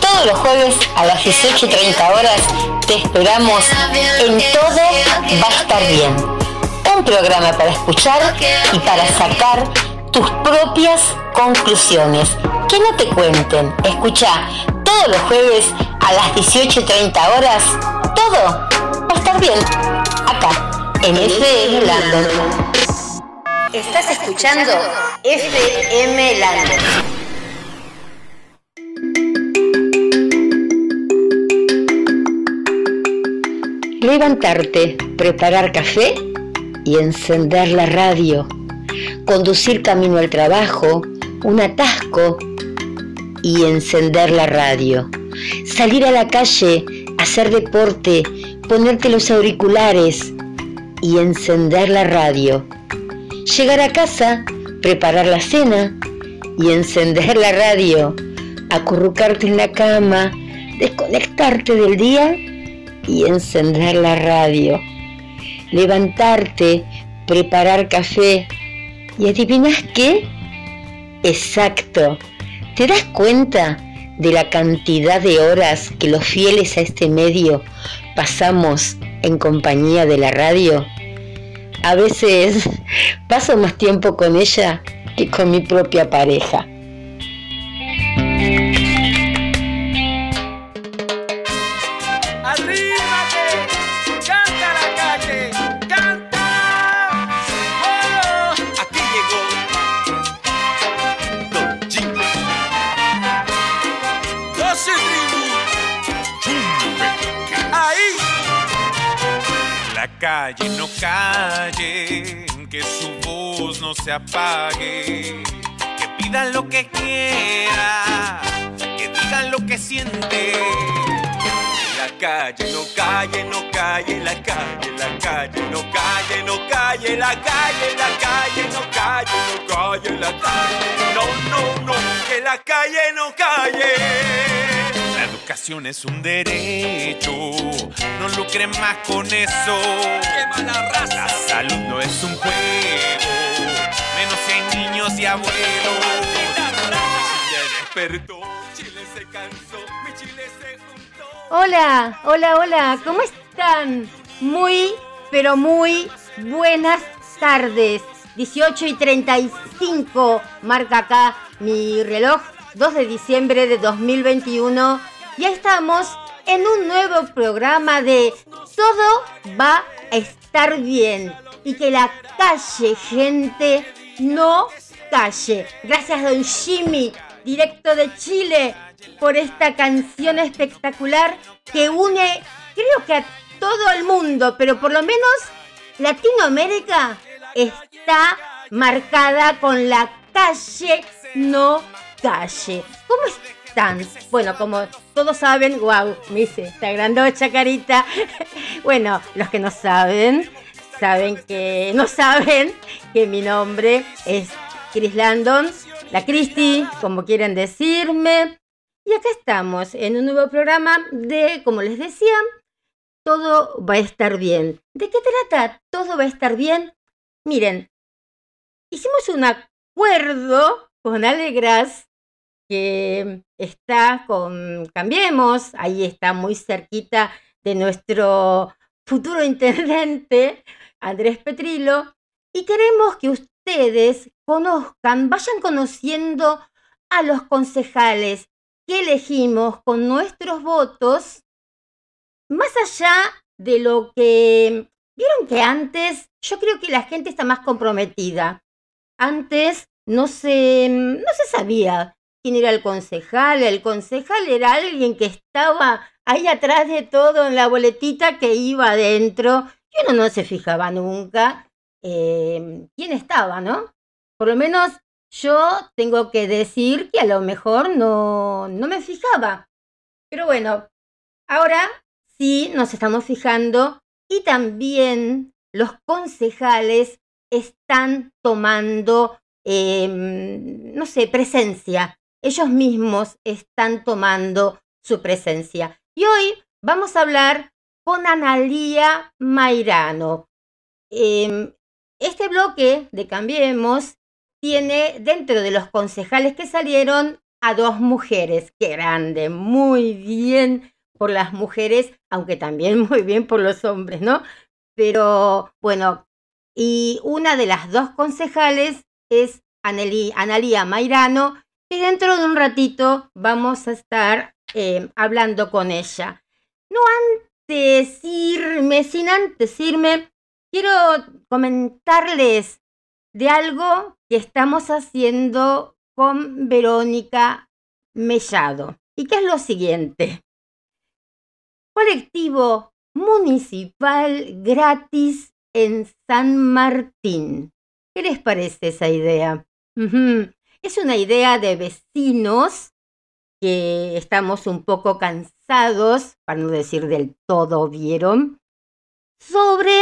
Todos los jueves a las 18.30 horas te esperamos en Todo va a estar bien. Un programa para escuchar y para sacar tus propias conclusiones. Que no te cuenten. Escucha todos los jueves a las 18.30 horas. Todo va a estar bien. Acá, en FM Landon. Estás escuchando FM Landon. Levantarte, preparar café y encender la radio. Conducir camino al trabajo, un atasco y encender la radio. Salir a la calle, hacer deporte, ponerte los auriculares y encender la radio. Llegar a casa, preparar la cena y encender la radio. Acurrucarte en la cama, desconectarte del día y encender la radio, levantarte, preparar café y adivinas qué? Exacto, ¿te das cuenta de la cantidad de horas que los fieles a este medio pasamos en compañía de la radio? A veces paso más tiempo con ella que con mi propia pareja. Calle no calle, que su voz no se apague, que pidan lo que quiera, que digan lo que siente. La calle no calle, no calle, la calle, la calle no calle, no calle, la calle, la calle no calle, no calle, la calle, no, no, no, que la calle no calle educación es un derecho. No lucren más con eso. la raza! La salud no es un juego. Menos en niños y abuelos. Chile despertó, Chile se cansó, mi Chile se. Hola, hola, hola. ¿Cómo están? Muy, pero muy buenas tardes. 18 y 35 marca acá mi reloj. 2 de diciembre de 2021 ya estamos en un nuevo programa de Todo va a estar bien y que la calle, gente, no calle. Gracias, don Jimmy, directo de Chile, por esta canción espectacular que une, creo que a todo el mundo, pero por lo menos Latinoamérica está marcada con la calle, no calle. ¿Cómo bueno, como todos saben, wow, me hice esta grandocha carita. bueno, los que no saben, saben que no saben que mi nombre es Chris Landon, la Christy, como quieran decirme. Y acá estamos en un nuevo programa de, como les decía, todo va a estar bien. ¿De qué trata? Todo va a estar bien. Miren, hicimos un acuerdo con Alegras que está con Cambiemos, ahí está muy cerquita de nuestro futuro intendente, Andrés Petrilo, y queremos que ustedes conozcan, vayan conociendo a los concejales que elegimos con nuestros votos, más allá de lo que vieron que antes, yo creo que la gente está más comprometida. Antes no se, no se sabía quién era el concejal. El concejal era alguien que estaba ahí atrás de todo en la boletita que iba adentro. Y uno no se fijaba nunca eh, quién estaba, ¿no? Por lo menos yo tengo que decir que a lo mejor no, no me fijaba. Pero bueno, ahora sí nos estamos fijando y también los concejales están tomando, em, no sé, presencia ellos mismos están tomando su presencia. Y hoy vamos a hablar con Analía Mairano. Em, este bloque de Cambiemos tiene dentro de los concejales que salieron a dos mujeres. Qué grande, muy bien por las mujeres, aunque también muy bien por los hombres, ¿no? Pero bueno, y una de las dos concejales es Analía Mairano, y dentro de un ratito vamos a estar eh, hablando con ella. No antes irme, sin antes irme, quiero comentarles de algo que estamos haciendo con Verónica Mellado. Y que es lo siguiente. Colectivo municipal gratis en San Martín. ¿Qué les parece esa idea? Es una idea de vecinos que estamos un poco cansados, para no decir del todo, ¿vieron? Sobre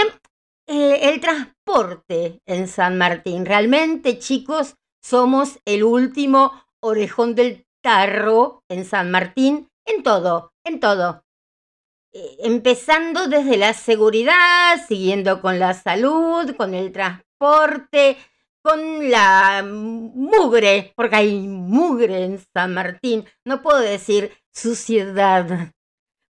eh, el transporte en San Martín. Realmente, chicos, somos el último orejón del tarro en San Martín, en todo, en todo. Eh, empezando desde la seguridad, siguiendo con la salud, con el transporte, con la mugre, porque hay mugre en San Martín. No puedo decir suciedad,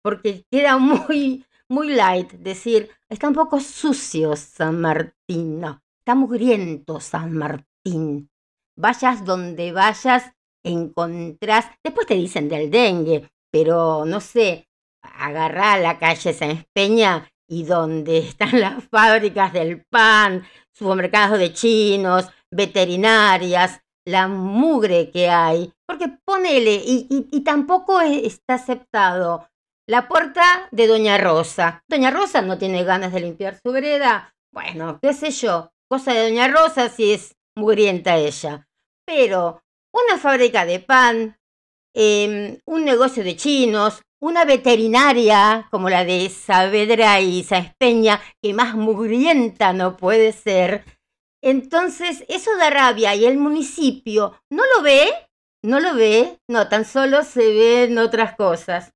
porque queda muy, muy light decir, está un poco sucio San Martín. No, está mugriento San Martín. Vayas donde vayas, encontrás, después te dicen del dengue, pero no sé, agarrar la calle San Peña y donde están las fábricas del pan, supermercados de chinos, veterinarias, la mugre que hay, porque ponele, y, y, tampoco está aceptado la puerta de Doña Rosa. Doña Rosa no tiene ganas de limpiar su vereda. Bueno, qué sé yo, cosa de Doña Rosa si es mugrienta ella. Pero una fábrica de pan, em, un negocio de chinos, una veterinaria como la de Saavedra y Saespeña, que más mugrienta no puede ser. Entonces, eso da rabia y el municipio no lo ve, no lo ve, no, tan solo se ven otras cosas.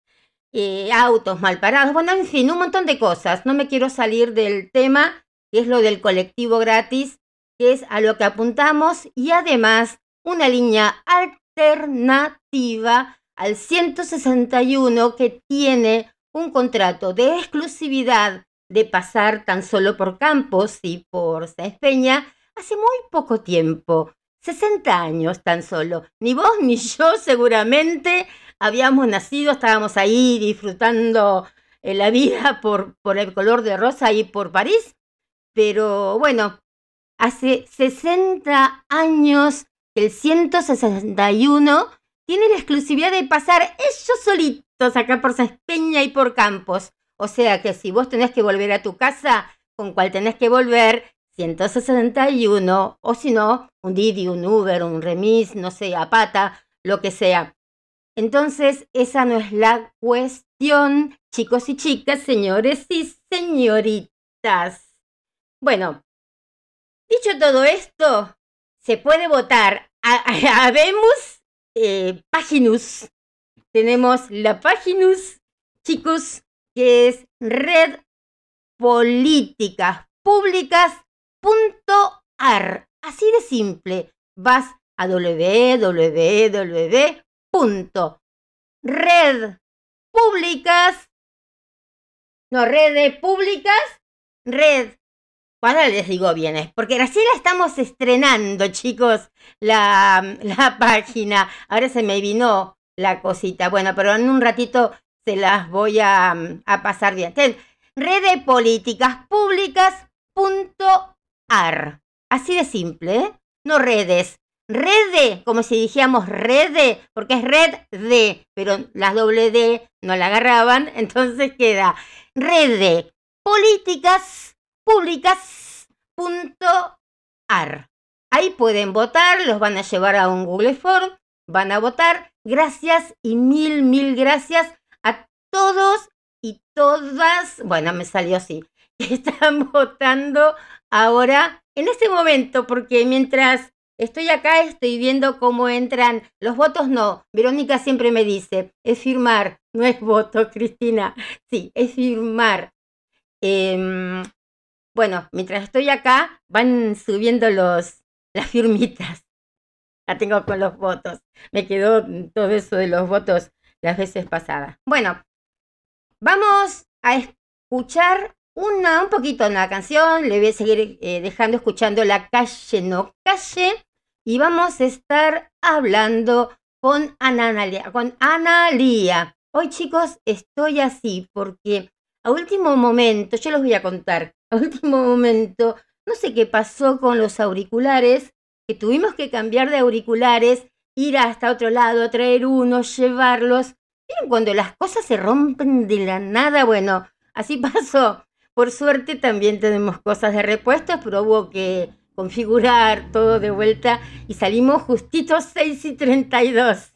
Eh, autos mal parados, bueno, en fin, un montón de cosas. No me quiero salir del tema, que es lo del colectivo gratis, que es a lo que apuntamos, y además una línea alternativa al 161 que tiene un contrato de exclusividad de pasar tan solo por Campos y por Peña hace muy poco tiempo, 60 años tan solo. Ni vos ni yo seguramente habíamos nacido, estábamos ahí disfrutando eh, la vida por, por el color de rosa y por París, pero bueno, hace 60 años el 161 tiene la exclusividad de pasar ellos solitos acá por Saspeña y por Campos. O sea que si vos tenés que volver a tu casa, con cual tenés que volver, 161, o si no, un Didi, un Uber, un remis, no sé, a pata, lo que sea. Entonces, esa no es la cuestión, chicos y chicas, señores y señoritas. Bueno, dicho todo esto, se puede votar. Habemos eh, Tenemos la Paginus, chicos, que es red políticas. Así de simple. Vas a www.red públicas, no, redes públicas, red Ahora les digo bien, porque recién la estamos estrenando, chicos, la, la página. Ahora se me vino la cosita. Bueno, pero en un ratito se las voy a, a pasar bien. Rede Políticas Públicas.ar. Así de simple, ¿eh? No redes. Rede, como si dijéramos rede, porque es red de, pero las doble D no la agarraban, entonces queda rede políticas públicas.ar. Ahí pueden votar, los van a llevar a un Google Form, van a votar. Gracias y mil, mil gracias a todos y todas, bueno, me salió así, que están votando ahora en este momento, porque mientras estoy acá estoy viendo cómo entran los votos, no, Verónica siempre me dice, es firmar, no es voto, Cristina, sí, es firmar. Eh, bueno, mientras estoy acá, van subiendo los, las firmitas. la tengo con los votos. Me quedó todo eso de los votos las veces pasadas. Bueno, vamos a escuchar una, un poquito una canción. Le voy a seguir eh, dejando escuchando La calle no calle. Y vamos a estar hablando con Ana, con Ana. Hoy chicos estoy así porque a último momento, yo los voy a contar, a último momento, no sé qué pasó con los auriculares, que tuvimos que cambiar de auriculares, ir hasta otro lado, traer unos, llevarlos. ¿Vieron cuando las cosas se rompen de la nada? Bueno, así pasó. Por suerte también tenemos cosas de repuestos, pero hubo que configurar todo de vuelta y salimos justitos 6 y 32.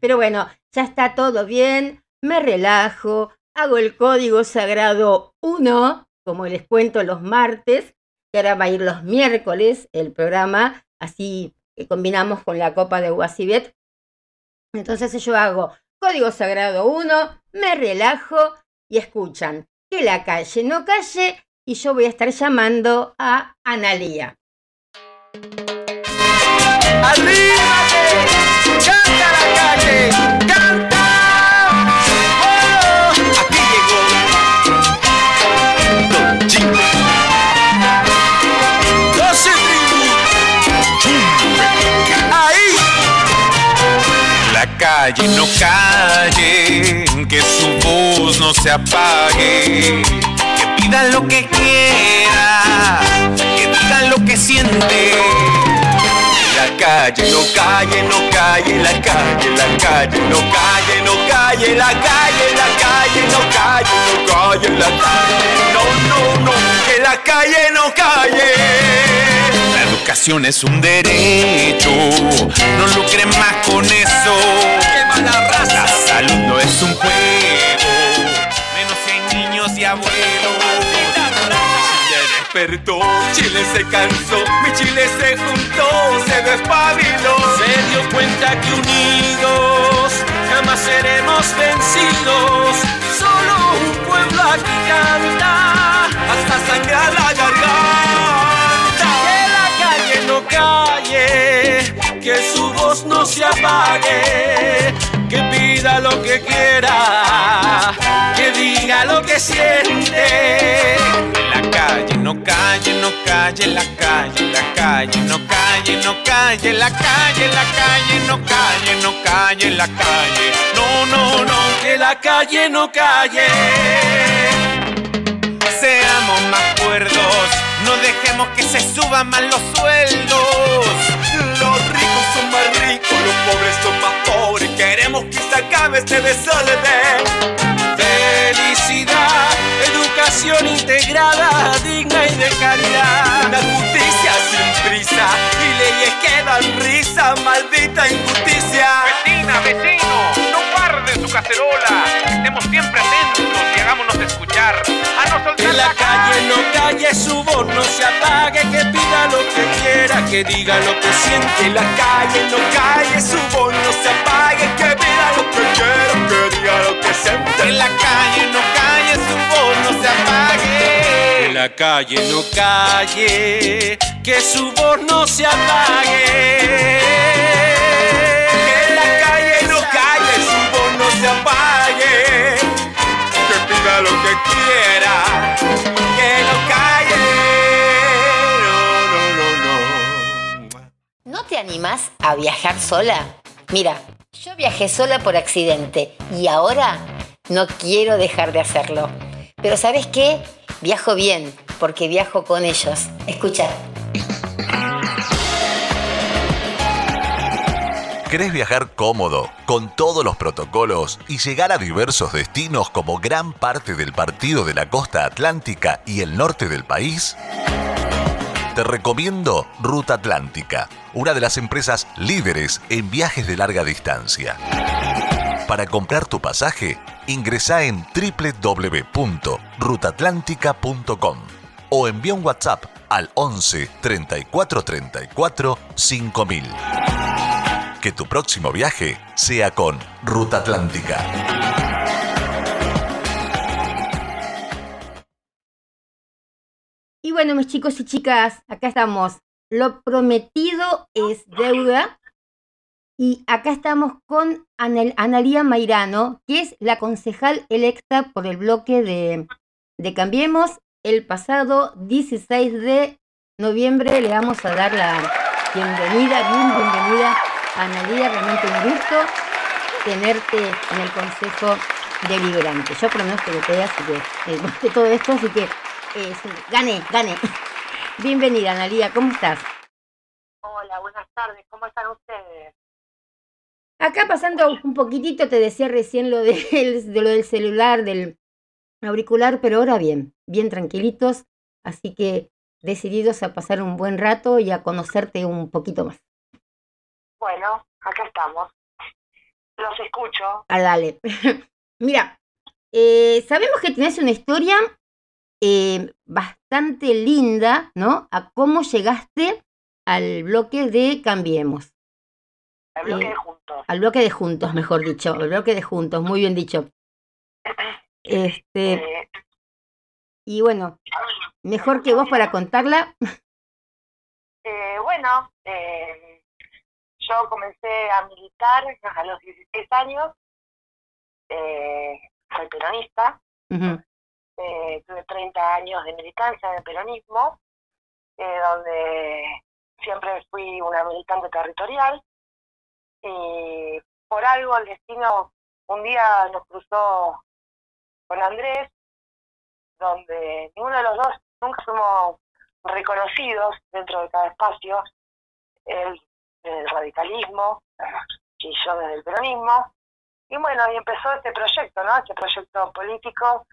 Pero bueno, ya está todo bien, me relajo, hago el código sagrado 1, como les cuento los martes, que ahora va a ir los miércoles el programa, así que combinamos con la copa de Guasibet. Entonces yo hago código sagrado 1, me relajo y escuchan que la calle no calle y yo voy a estar llamando a Analía. ¡Canta la calle! ¡Canta! ¡Oh! Aquí llegó Don Jimmy. ¡Doce ¡Ahí! La calle no calle, que su voz no se apague, que lo que quiera, que diga lo que siente. La calle no calle, no calle, la calle, la calle, no calle, no calle, la calle, la calle, no calle, no calle, la calle, no, no, no, que la calle no calle. La educación es un derecho, no lucren más con eso. ¡Qué mala raza! La salud no es un juego, menos hay niños y abuelos. Despertó, Chile se cansó, mi Chile se juntó, se despabiló. Se dio cuenta que unidos jamás seremos vencidos. Solo un pueblo aquí canta hasta sangrar la garganta. Que la calle no calle, que su voz no se apague. Que pida lo que quiera, que diga lo que siente. La calle no calle, no calle, la calle, la calle, no calle, no calle, la calle, la calle, no calle, no calle, la calle. No, no, no, que la calle no calle. seamos más cuerdos, no dejemos que se suban más los sueldos. Son más ricos, los pobres son más pobres. Queremos que se acabe este desorden. Felicidad, educación integrada, digna y de calidad. Una justicia sin prisa y leyes que dan risa, maldita injusticia. Vecina, vecino, su cacerola, estemos siempre atentos y hagámonos escuchar. A no soltar la calle no calle, su voz no se apague, que pida lo que quiera, que diga lo que siente. La calle no calle, su voz no se apague, que pida lo que quiera, que diga lo que siente. Que la calle no calle, su voz no se apague. Que la calle no calle, que su voz no se apague. Se apague. Que pida lo que quiera, que no calle. No, no, no, no. ¿No te animás a viajar sola? Mira, yo viajé sola por accidente y ahora no quiero dejar de hacerlo. Pero ¿sabes qué? Viajo bien porque viajo con ellos. Escucha. ¿Querés viajar cómodo, con todos los protocolos y llegar a diversos destinos como gran parte del partido de la costa atlántica y el norte del país? Te recomiendo Ruta Atlántica, una de las empresas líderes en viajes de larga distancia. Para comprar tu pasaje, ingresa en www.rutatlántica.com o envía un WhatsApp al 11 34 34 5000. Que tu próximo viaje sea con Ruta Atlántica. Y bueno, mis chicos y chicas, acá estamos Lo prometido es deuda. Y acá estamos con Analía Mairano, que es la concejal electa por el bloque de, de Cambiemos. El pasado 16 de noviembre le vamos a dar la bienvenida, bien bienvenida a Analía, realmente un gusto tenerte en el Consejo Deliberante. Yo por lo menos te voté, así que eh, de todo esto, así que eh, gane, gane. Bienvenida, Analía, ¿cómo estás? Hola, buenas tardes, ¿cómo están ustedes? Acá pasando un poquitito, te decía recién lo, de, de lo del celular, del auricular, pero ahora bien, bien tranquilitos, así que decididos a pasar un buen rato y a conocerte un poquito más. Bueno, acá estamos. Los escucho. Ah, dale. Mira, eh, sabemos que tenés una historia eh, bastante linda, ¿no? A cómo llegaste al bloque de Cambiemos. Al bloque eh, de Juntos. Al bloque de Juntos, mejor dicho. Al bloque de Juntos, muy bien dicho. Este. y bueno, mejor que vos para contarla. bueno, yo comencé a militar a los 16 años. soy peronista. Eh, tuve 30 años de militancia en el peronismo, eh, donde siempre fui una militante territorial y por algo el destino un día nos cruzó con Andrés, donde ninguno de los dos nunca fuimos reconocidos dentro de cada espacio, él desde el radicalismo y yo desde el peronismo. Y bueno, y empezó este proyecto, ¿no? Este proyecto político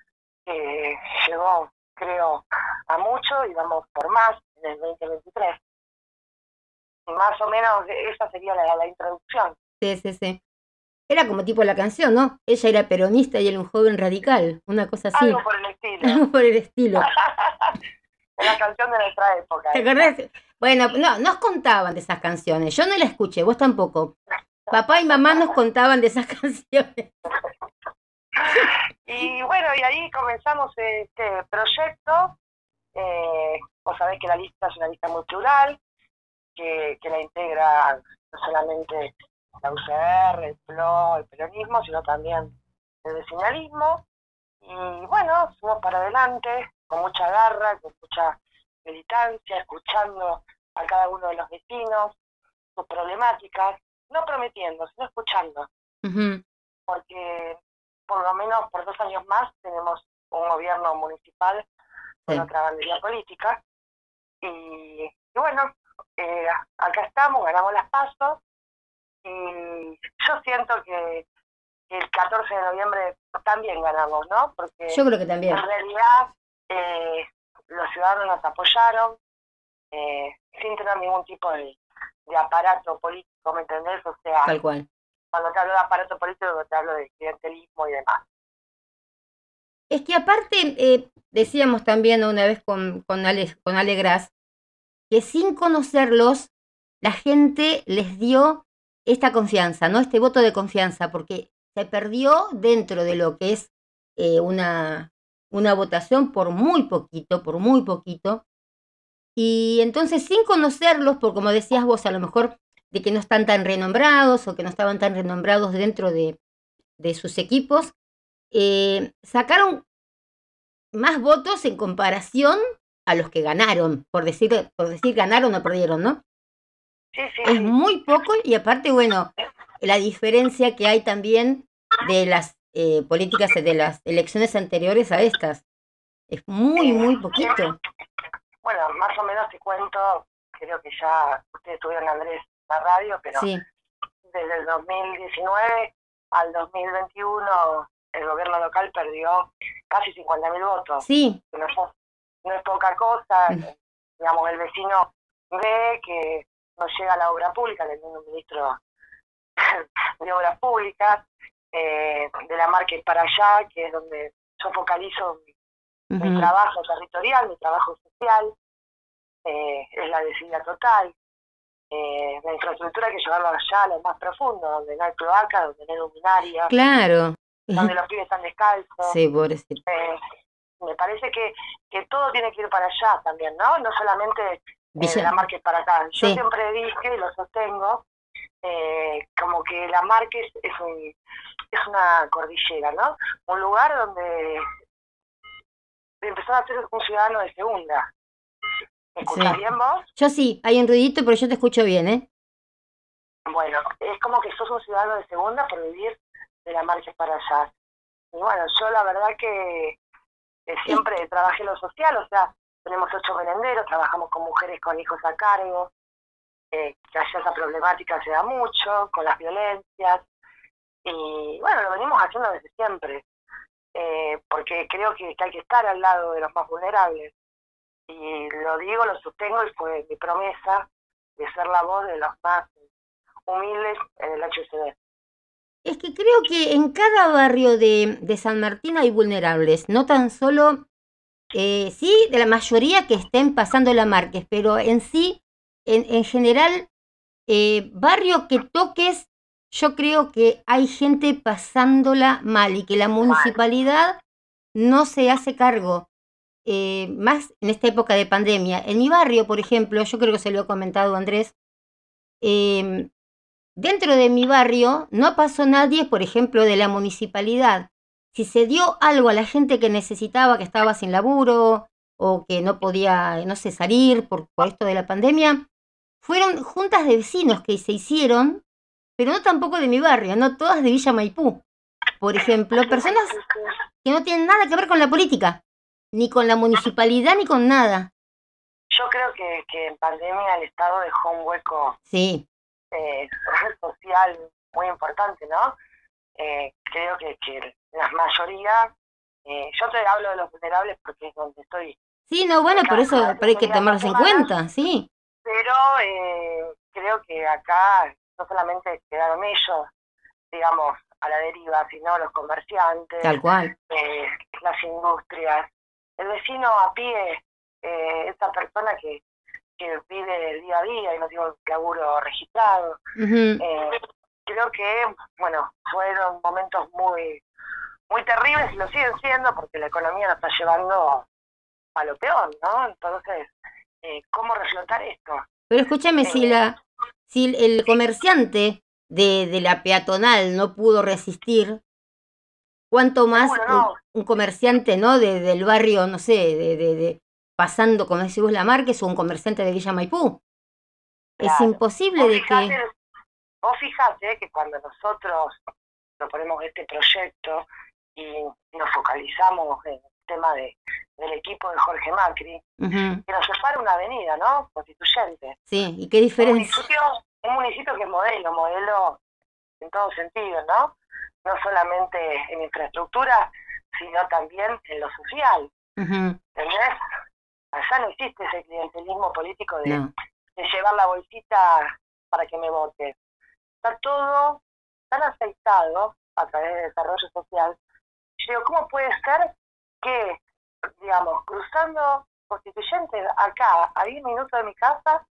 que llegó, creo, a mucho y vamos por más en el 2023. Más o menos esa sería la, la introducción. Sí, sí, sí. Era como tipo la canción, ¿no? Ella era peronista y él un joven radical, una cosa así. Algo por el estilo. Algo por el estilo. la canción de nuestra época. ¿Te acordás? Bueno, no, nos contaban de esas canciones. Yo no la escuché, vos tampoco. Papá y mamá nos contaban de esas canciones. Y bueno, y ahí comenzamos este proyecto. Eh, vos sabés que la lista es una lista muy plural, que, que la integra no solamente la UCR, el PLO, el peronismo, sino también el vecinalismo. Y bueno, fuimos para adelante con mucha garra, con mucha militancia, escuchando a cada uno de los vecinos, sus problemáticas, no prometiendo, sino escuchando. Porque por lo menos por dos años más tenemos un gobierno municipal con otra bandería política. Y, bueno, eh, acá estamos, ganamos las pasos y yo siento que, el 14 de noviembre también ganamos, ¿no? Porque yo creo que también. En realidad eh, los ciudadanos nos apoyaron eh, sin tener ningún tipo de, de aparato político, ¿me entendés? O sea, Tal cual cuando te hablo de aparato político, te hablo de clientelismo y demás. Es que aparte, eh, decíamos también una vez con, con, Ale, con que sin conocerlos, la gente les dio esta confianza, ¿no? Este voto de confianza, porque se perdió dentro de lo que es eh, una, una votación por muy poquito, por muy poquito. Y entonces, sin conocerlos, por como decías vos, a lo mejor de que no están tan renombrados o que no estaban tan renombrados dentro de, sus equipos, eh, sacaron más votos en comparación a los que ganaron, por decir, por decir ganaron o perdieron, ¿no? Sí, sí. Es muy poco y aparte, bueno, la diferencia que hay también de las eh, políticas de las elecciones anteriores a estas. Es muy, muy poquito. Bueno, más o menos te cuento, creo que ya ustedes tuvieron, Andrés, la radio, pero desde el 2019 al 2021 el gobierno local perdió casi 50.000 votos. Sí. No es, poca cosa. Mm. Digamos, el vecino ve que no llega la obra pública, teniendo un ministro de obras públicas, eh, de la marca para allá, que es donde yo focalizo mi, trabajo territorial, mi trabajo social, eh, es la desidia total. Eh, la infraestructura hay que llevarlo allá lo más profundo, donde no hay cloaca, donde no hay luminaria. Claro. Donde los pibes están descalzos. Sí, pobrecito. Eh, me parece que, que todo tiene que ir para allá también, ¿no? No solamente de la Márquez para acá. Yo siempre dije, y lo sostengo, eh, como que la Márquez es, un, es una cordillera, ¿no? Un lugar donde empezó a ser un ciudadano de segunda. ¿Me escuchas bien vos? Yo sí, hay un ruidito, pero yo te escucho bien, ¿eh? Bueno, es como que sos un ciudadano de segunda por vivir de la Márquez para allá. Y bueno, yo la verdad que siempre trabajé en lo social, o sea, tenemos ocho merenderos, trabajamos con mujeres con hijos a cargo, eh, que allá esa problemática se da mucho, con las violencias, y bueno, lo venimos haciendo desde siempre, eh, porque creo que, hay que estar al lado de los más vulnerables. Y lo digo, lo sostengo y fue mi promesa de ser la voz de los más humildes en el HCD. Es que creo que en cada barrio de, de San Martín hay vulnerables, no tan solo, eh, sí, de la mayoría que estén pasando la Márquez, pero en sí, en, en general, eh, barrio que toques, yo creo que hay gente pasándola mal y que la municipalidad no se hace cargo. Eh, más en esta época de pandemia. En mi barrio, por ejemplo, yo creo que se lo he comentado Andrés, eh, Dentro de mi barrio no pasó nadie, por ejemplo, de la municipalidad. Si se dio algo a la gente que necesitaba, que estaba sin laburo o que no podía, no sé, salir por, esto de la pandemia, fueron juntas de vecinos que se hicieron, pero no tampoco de mi barrio, no todas de Villa Maipú. Por ejemplo, personas que no tienen nada que ver con la política, ni con la municipalidad, ni con nada. Yo creo que, que en pandemia el Estado dejó un hueco sí eh, social muy importante, ¿no? Eh, creo que, que la mayoría, eh, yo te hablo de los vulnerables porque es donde estoy. Sí, no, bueno, por eso hay que tomarlos en cuenta, sí. Pero eh, creo que acá no solamente quedaron ellos, digamos, a la deriva, sino los comerciantes, Tal cual. Eh, las industrias, el vecino a pie, eh, esa persona que, que vive el día a día y no tiene un laburo registrado. eh, creo que, bueno, fueron momentos muy muy terribles y lo siguen siendo porque la economía nos está llevando a lo peor, ¿no? Entonces, eh, ¿cómo reflotar esto? Pero escúchame, eh, si, el comerciante de, de la peatonal no pudo resistir, ¿cuánto más un, comerciante, ¿no? De, del barrio, no sé, de, de, pasando, como decís vos, la Márquez o un comerciante de Villa Maipú. Es imposible de que... Vos fijate que cuando nosotros proponemos este proyecto y nos focalizamos en el tema de, del equipo de Jorge Macri, que nos separa una avenida, ¿no? Constituyente. Sí, ¿y qué diferencia? Municipio, un municipio que es modelo, modelo en todo sentido, ¿no? No solamente en infraestructura, sino también en lo social. ¿Entendés? Allá no existe ese clientelismo político de, llevar la bolsita para que me vote. Está todo tan aceitado a través del desarrollo social. Yo digo, ¿cómo puede ser que, digamos, cruzando constituyentes acá, a 10 minutos de mi casa,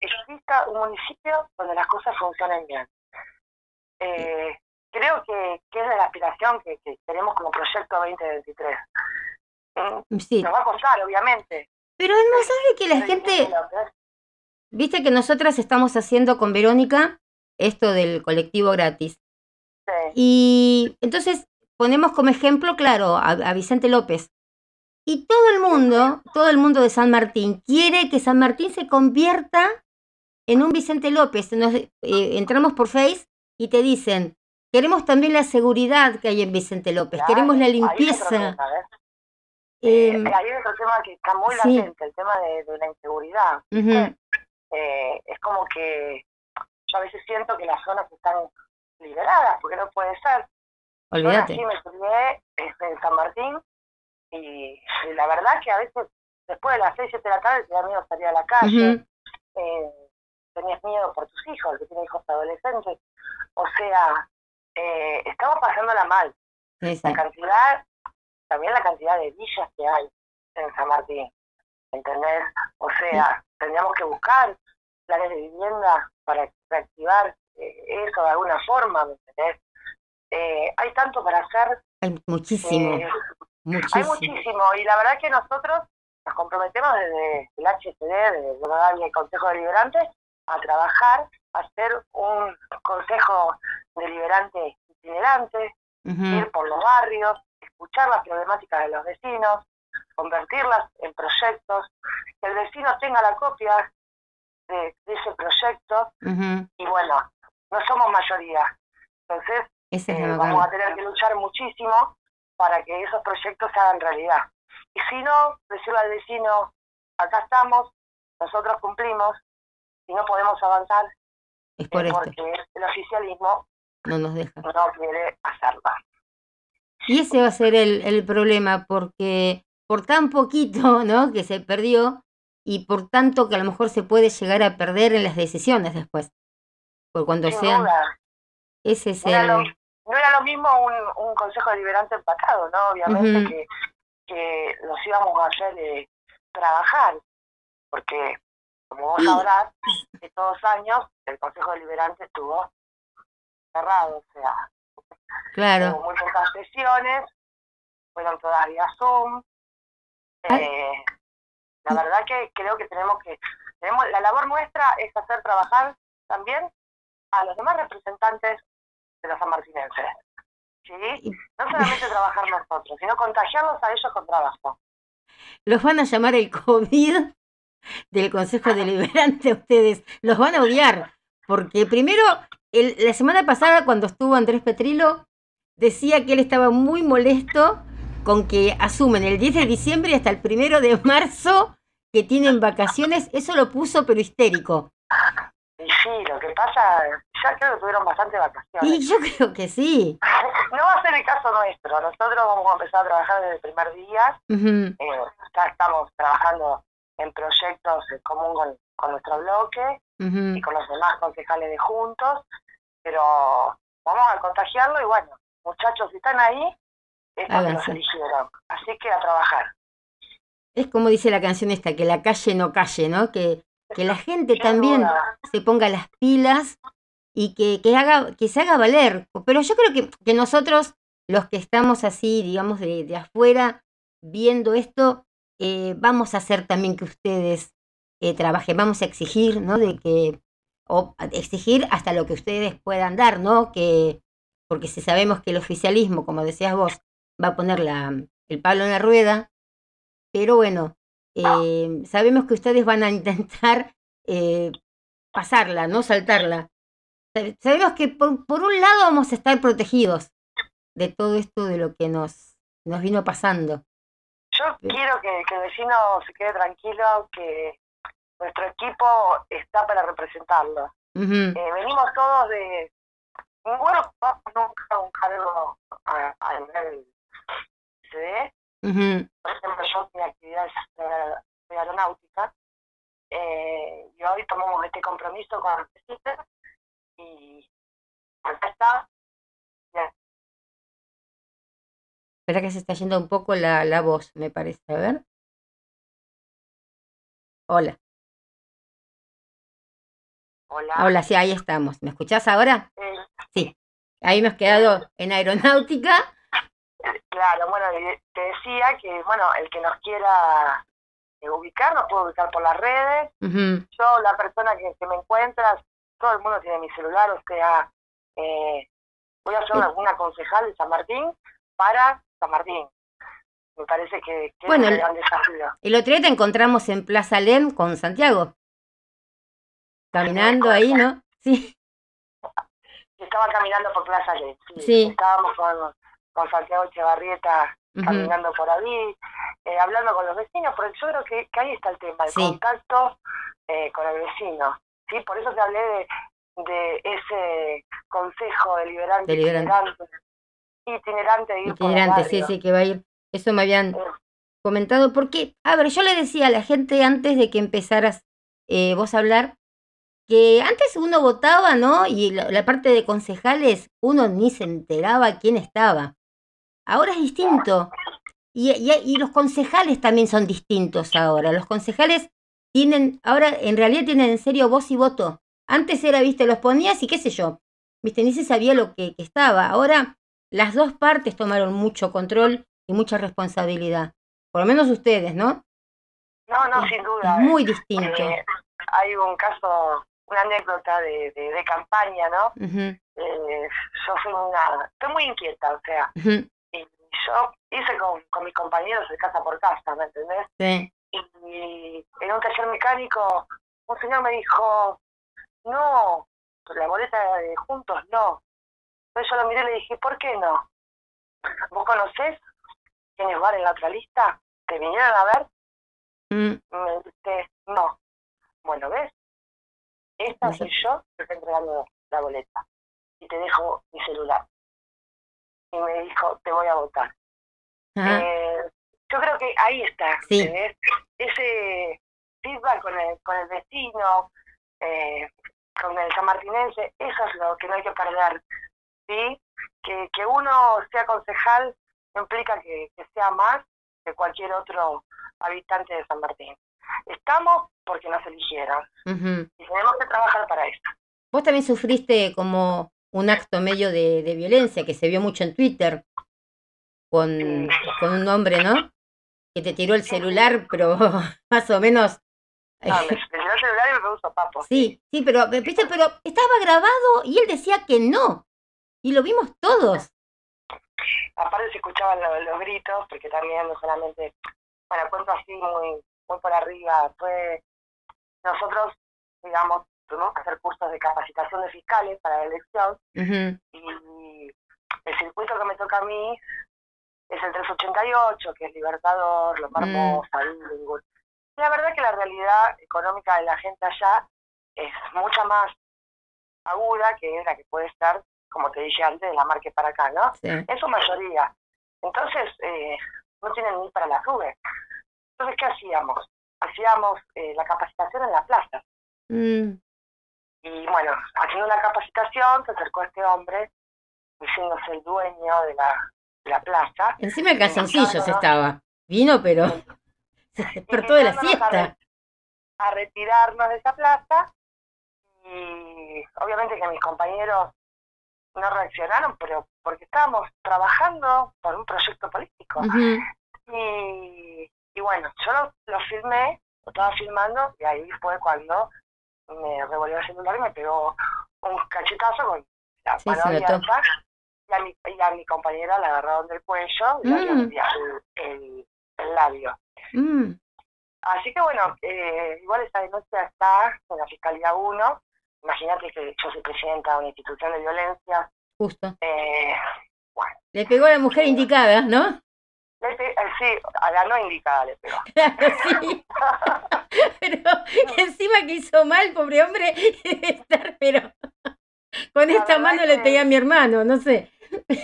exista un municipio donde las cosas funcionen bien? Eh, creo que, que, es de la aspiración que, que tenemos como proyecto 2023. Sí. Nos va a costar, obviamente. Pero es más sabe que la gente... Viste que nosotras estamos haciendo con Verónica esto del colectivo gratis. Sí. Y entonces ponemos como ejemplo, claro, a, Vicente López. Y todo el mundo, todo el mundo de San Martín, quiere que San Martín se convierta en un Vicente López. Nos, eh, entramos por Face y te dicen, queremos también la seguridad que hay en Vicente López, queremos la limpieza. Eh, eh, hay otro tema que está muy latente, el tema de, la inseguridad. eh, es como que yo a veces siento que las zonas están liberadas, porque no puede ser. Olvídate. Yo me crié en San Martín y, la verdad que a veces después de las 6, 7 de la tarde te da miedo salir a la calle. eh, tenías miedo por tus hijos, que tienen hijos adolescentes. O sea, eh, estamos pasándola mal. La cantidad también la cantidad de villas que hay en San Martín, ¿entendés? O sea, tendríamos que buscar planes de vivienda para reactivar eh, eso de alguna forma, ¿me entendés? Eh, hay tanto para hacer. Hay muchísimo, muchísimo. Hay muchísimo, y la verdad que nosotros nos comprometemos desde el HCD, de y el Consejo Deliberante, a trabajar, a hacer un Consejo Deliberante itinerante, ir por los barrios, escuchar las problemáticas de los vecinos, convertirlas en proyectos, que el vecino tenga la copia de, ese proyecto y bueno, no somos mayoría. Entonces, eh, vamos a tener que luchar muchísimo para que esos proyectos se hagan realidad. Y si no, decirle al vecino, acá estamos, nosotros cumplimos, y no podemos avanzar es por eh, porque el oficialismo no nos deja. No quiere hacerlo. Y ese va a ser el, el problema, porque por tan poquito, ¿no? Que se perdió y por tanto que a lo mejor se puede llegar a perder en las decisiones después. Por cuando sean. Ese es no, era lo, no era lo mismo un, un consejo deliberante empatado, ¿no? Obviamente que, que los íbamos a hacer eh, trabajar, porque como vos sabrás, estos años el consejo deliberante estuvo cerrado, o sea, claro. hubo muy pocas sesiones, fueron todavía Zoom. Eh, la verdad que creo que tenemos que, tenemos la labor nuestra es hacer trabajar también a los demás representantes de los sanmartinenses. ¿sí? No solamente trabajar nosotros, sino contagiarlos a ellos con trabajo. Los van a llamar el COVID del Consejo Deliberante ustedes. Los van a odiar. Porque primero, el, la semana pasada cuando estuvo Andrés Petrilo, decía que él estaba muy molesto con que asumen el 10 de diciembre hasta el primero de marzo que tienen vacaciones. Eso lo puso pero histérico. Y sí, lo que pasa, ya creo que tuvieron bastante vacaciones. Y yo creo que sí. no va a ser el caso nuestro. Nosotros vamos a empezar a trabajar desde el primer día. Eh, ya estamos trabajando en proyectos en común con, con nuestro bloque y con los demás concejales de Juntos, pero vamos a contagiarlo y bueno, muchachos, si están ahí, es porque los eligieron. Así que a trabajar. Es como dice la canción esta, que la calle no calle, ¿no? Que, que la gente también se ponga las pilas y que, que, haga, que se haga valer. Pero yo creo que, que nosotros, los que estamos así, digamos, de, de afuera, viendo esto, eh, vamos a hacer también que ustedes eh, trabajen, vamos a exigir, ¿no? De que, o exigir hasta lo que ustedes puedan dar, ¿no? Que, porque si sabemos que el oficialismo, como decías vos, va a poner la, el palo en la rueda, pero bueno, eh, sabemos que ustedes van a intentar eh, pasarla, no saltarla. Sabemos que por, por, un lado vamos a estar protegidos de todo esto de lo que nos, nos vino pasando. Yo quiero que, que, el vecino se quede tranquilo, que nuestro equipo está para representarlo. eh, venimos todos de... Ninguno nunca un cargo a, a nivel CD. Por ejemplo, yo mi actividad es de, aeronáutica eh, y hoy tomamos este compromiso con el y acá está Espera que se está yendo un poco la, la voz, me parece. A ver. Hola. Hola. Hola, sí, ahí estamos. ¿Me escuchás ahora? Eh, sí. Ahí hemos quedado en aeronáutica. Claro, bueno, te decía que, bueno, el que nos quiera eh, ubicar, nos puede ubicar por las redes. Yo, la persona que, que, me encuentras, todo el mundo tiene mi celular, o sea, eh, voy a ser alguna concejal de San Martín para San Martín. Me parece que, que bueno, es un gran desafío. El otro día te encontramos en Plaza Len con Santiago. Caminando ahí, ¿no? Sí. Estaba caminando por Plaza Len. Sí. sí. Estábamos con, con Santiago Echevarrieta uh -huh. caminando por ahí, eh, hablando con los vecinos, porque yo creo que, que ahí está el tema, el Sí. contacto eh, con el vecino. ¿sí? Por eso te hablé de, de ese consejo deliberante, Deliberante. Itinerante, de ir Itinerante, sí, sí, que va a ir. Eso me habían Eh, comentado. Porque, a ver, yo le decía a la gente antes de que empezaras eh, vos a hablar, que antes uno votaba, ¿no? Y la, la parte de concejales, uno ni se enteraba quién estaba. Ahora es distinto. Y, y, y los concejales también son distintos ahora. Los concejales tienen, ahora en realidad tienen en serio voz y voto. Antes era, viste, los ponías y qué sé yo, viste, ni se sabía lo que, que estaba. Ahora las dos partes tomaron mucho control y mucha responsabilidad. Por lo menos ustedes, ¿no? No, no, sin duda. Muy distinto. Eh, hay un caso, una anécdota de, de, campaña, ¿no? Eh, yo soy una, estoy muy inquieta, o sea, y yo hice con, con mis compañeros de casa por casa, ¿me entendés? sí. Y en un taller mecánico, un señor me dijo, no, la boleta de juntos no. Entonces yo lo miré y le dije, ¿por qué no? ¿Vos conocés quiénes van en la otra lista? ¿Te vinieron a ver? Mm, Me dice, no. Bueno, ¿ves? Esta Ujú. soy yo que estoy entregando la boleta. Y te dejo mi celular. Y me dijo, te voy a votar. Eh, yo creo que ahí está. Ese feedback con el, con el vecino, eh, con el sanmartinense, eso es lo que no hay que perder, ¿sí? Que, que uno sea concejal no implica que, que sea más que cualquier otro habitante de San Martín. Estamos porque nos eligieron ujú. y tenemos que trabajar para eso. Vos también sufriste como un acto medio de, de violencia que se vio mucho en Twitter con, Sí. con un hombre, ¿no? Que te tiró el celular, pero más o menos. No, me, dio el celular y me puso papo. Sí, sí, pero, ¿viste? pero estaba grabado y él decía que no. Y lo vimos todos. aparte se escuchaban lo- los, gritos, porque también no solamente, bueno, cuento así muy, muy por arriba, fue, nosotros, digamos, tuvimos que hacer cursos de capacitación de fiscales para la elección, y el circuito que me toca a mí es el 388, que es Libertador, Los Mm. Hermosa, Billingham. Y la verdad que la realidad económica de la gente allá es mucha más aguda que la que puede estar, como te dije antes, de la marca para acá, ¿no? sí. en su mayoría. Entonces, eh, no tienen ni para las nubes. Entonces, ¿qué hacíamos? Hacíamos eh, la capacitación en la plaza. Mm, Y bueno, haciendo la capacitación, se acercó este hombre, diciéndose el dueño de la, de la plaza. Encima el calzoncillos estaba. Vino, pero se despertó de la a siesta. re- A retirarnos de esa plaza. Y obviamente que mis compañeros no reaccionaron, pero porque estábamos trabajando por un proyecto político. Y, y bueno, yo lo, lo filmé, lo estaba filmando y ahí fue cuando me revolvió el celular y me pegó un cachetazo con la Sí, mano abierta y a, mi, y a mi compañera la agarraron del cuello y Mm. el, el- el labio. mm, Así que bueno, eh, igual esa denuncia está en la Fiscalía 1. Imagínate que yo soy presidenta de una institución de violencia. justo. Eh, Le pegó a la mujer indicada, ¿no? le pe- eh, sí, a la no indicada le pegó. Claro, sí. Pero encima que hizo mal, pobre hombre, debe estar, pero con La esta mano le pegué a mi hermano, no sé.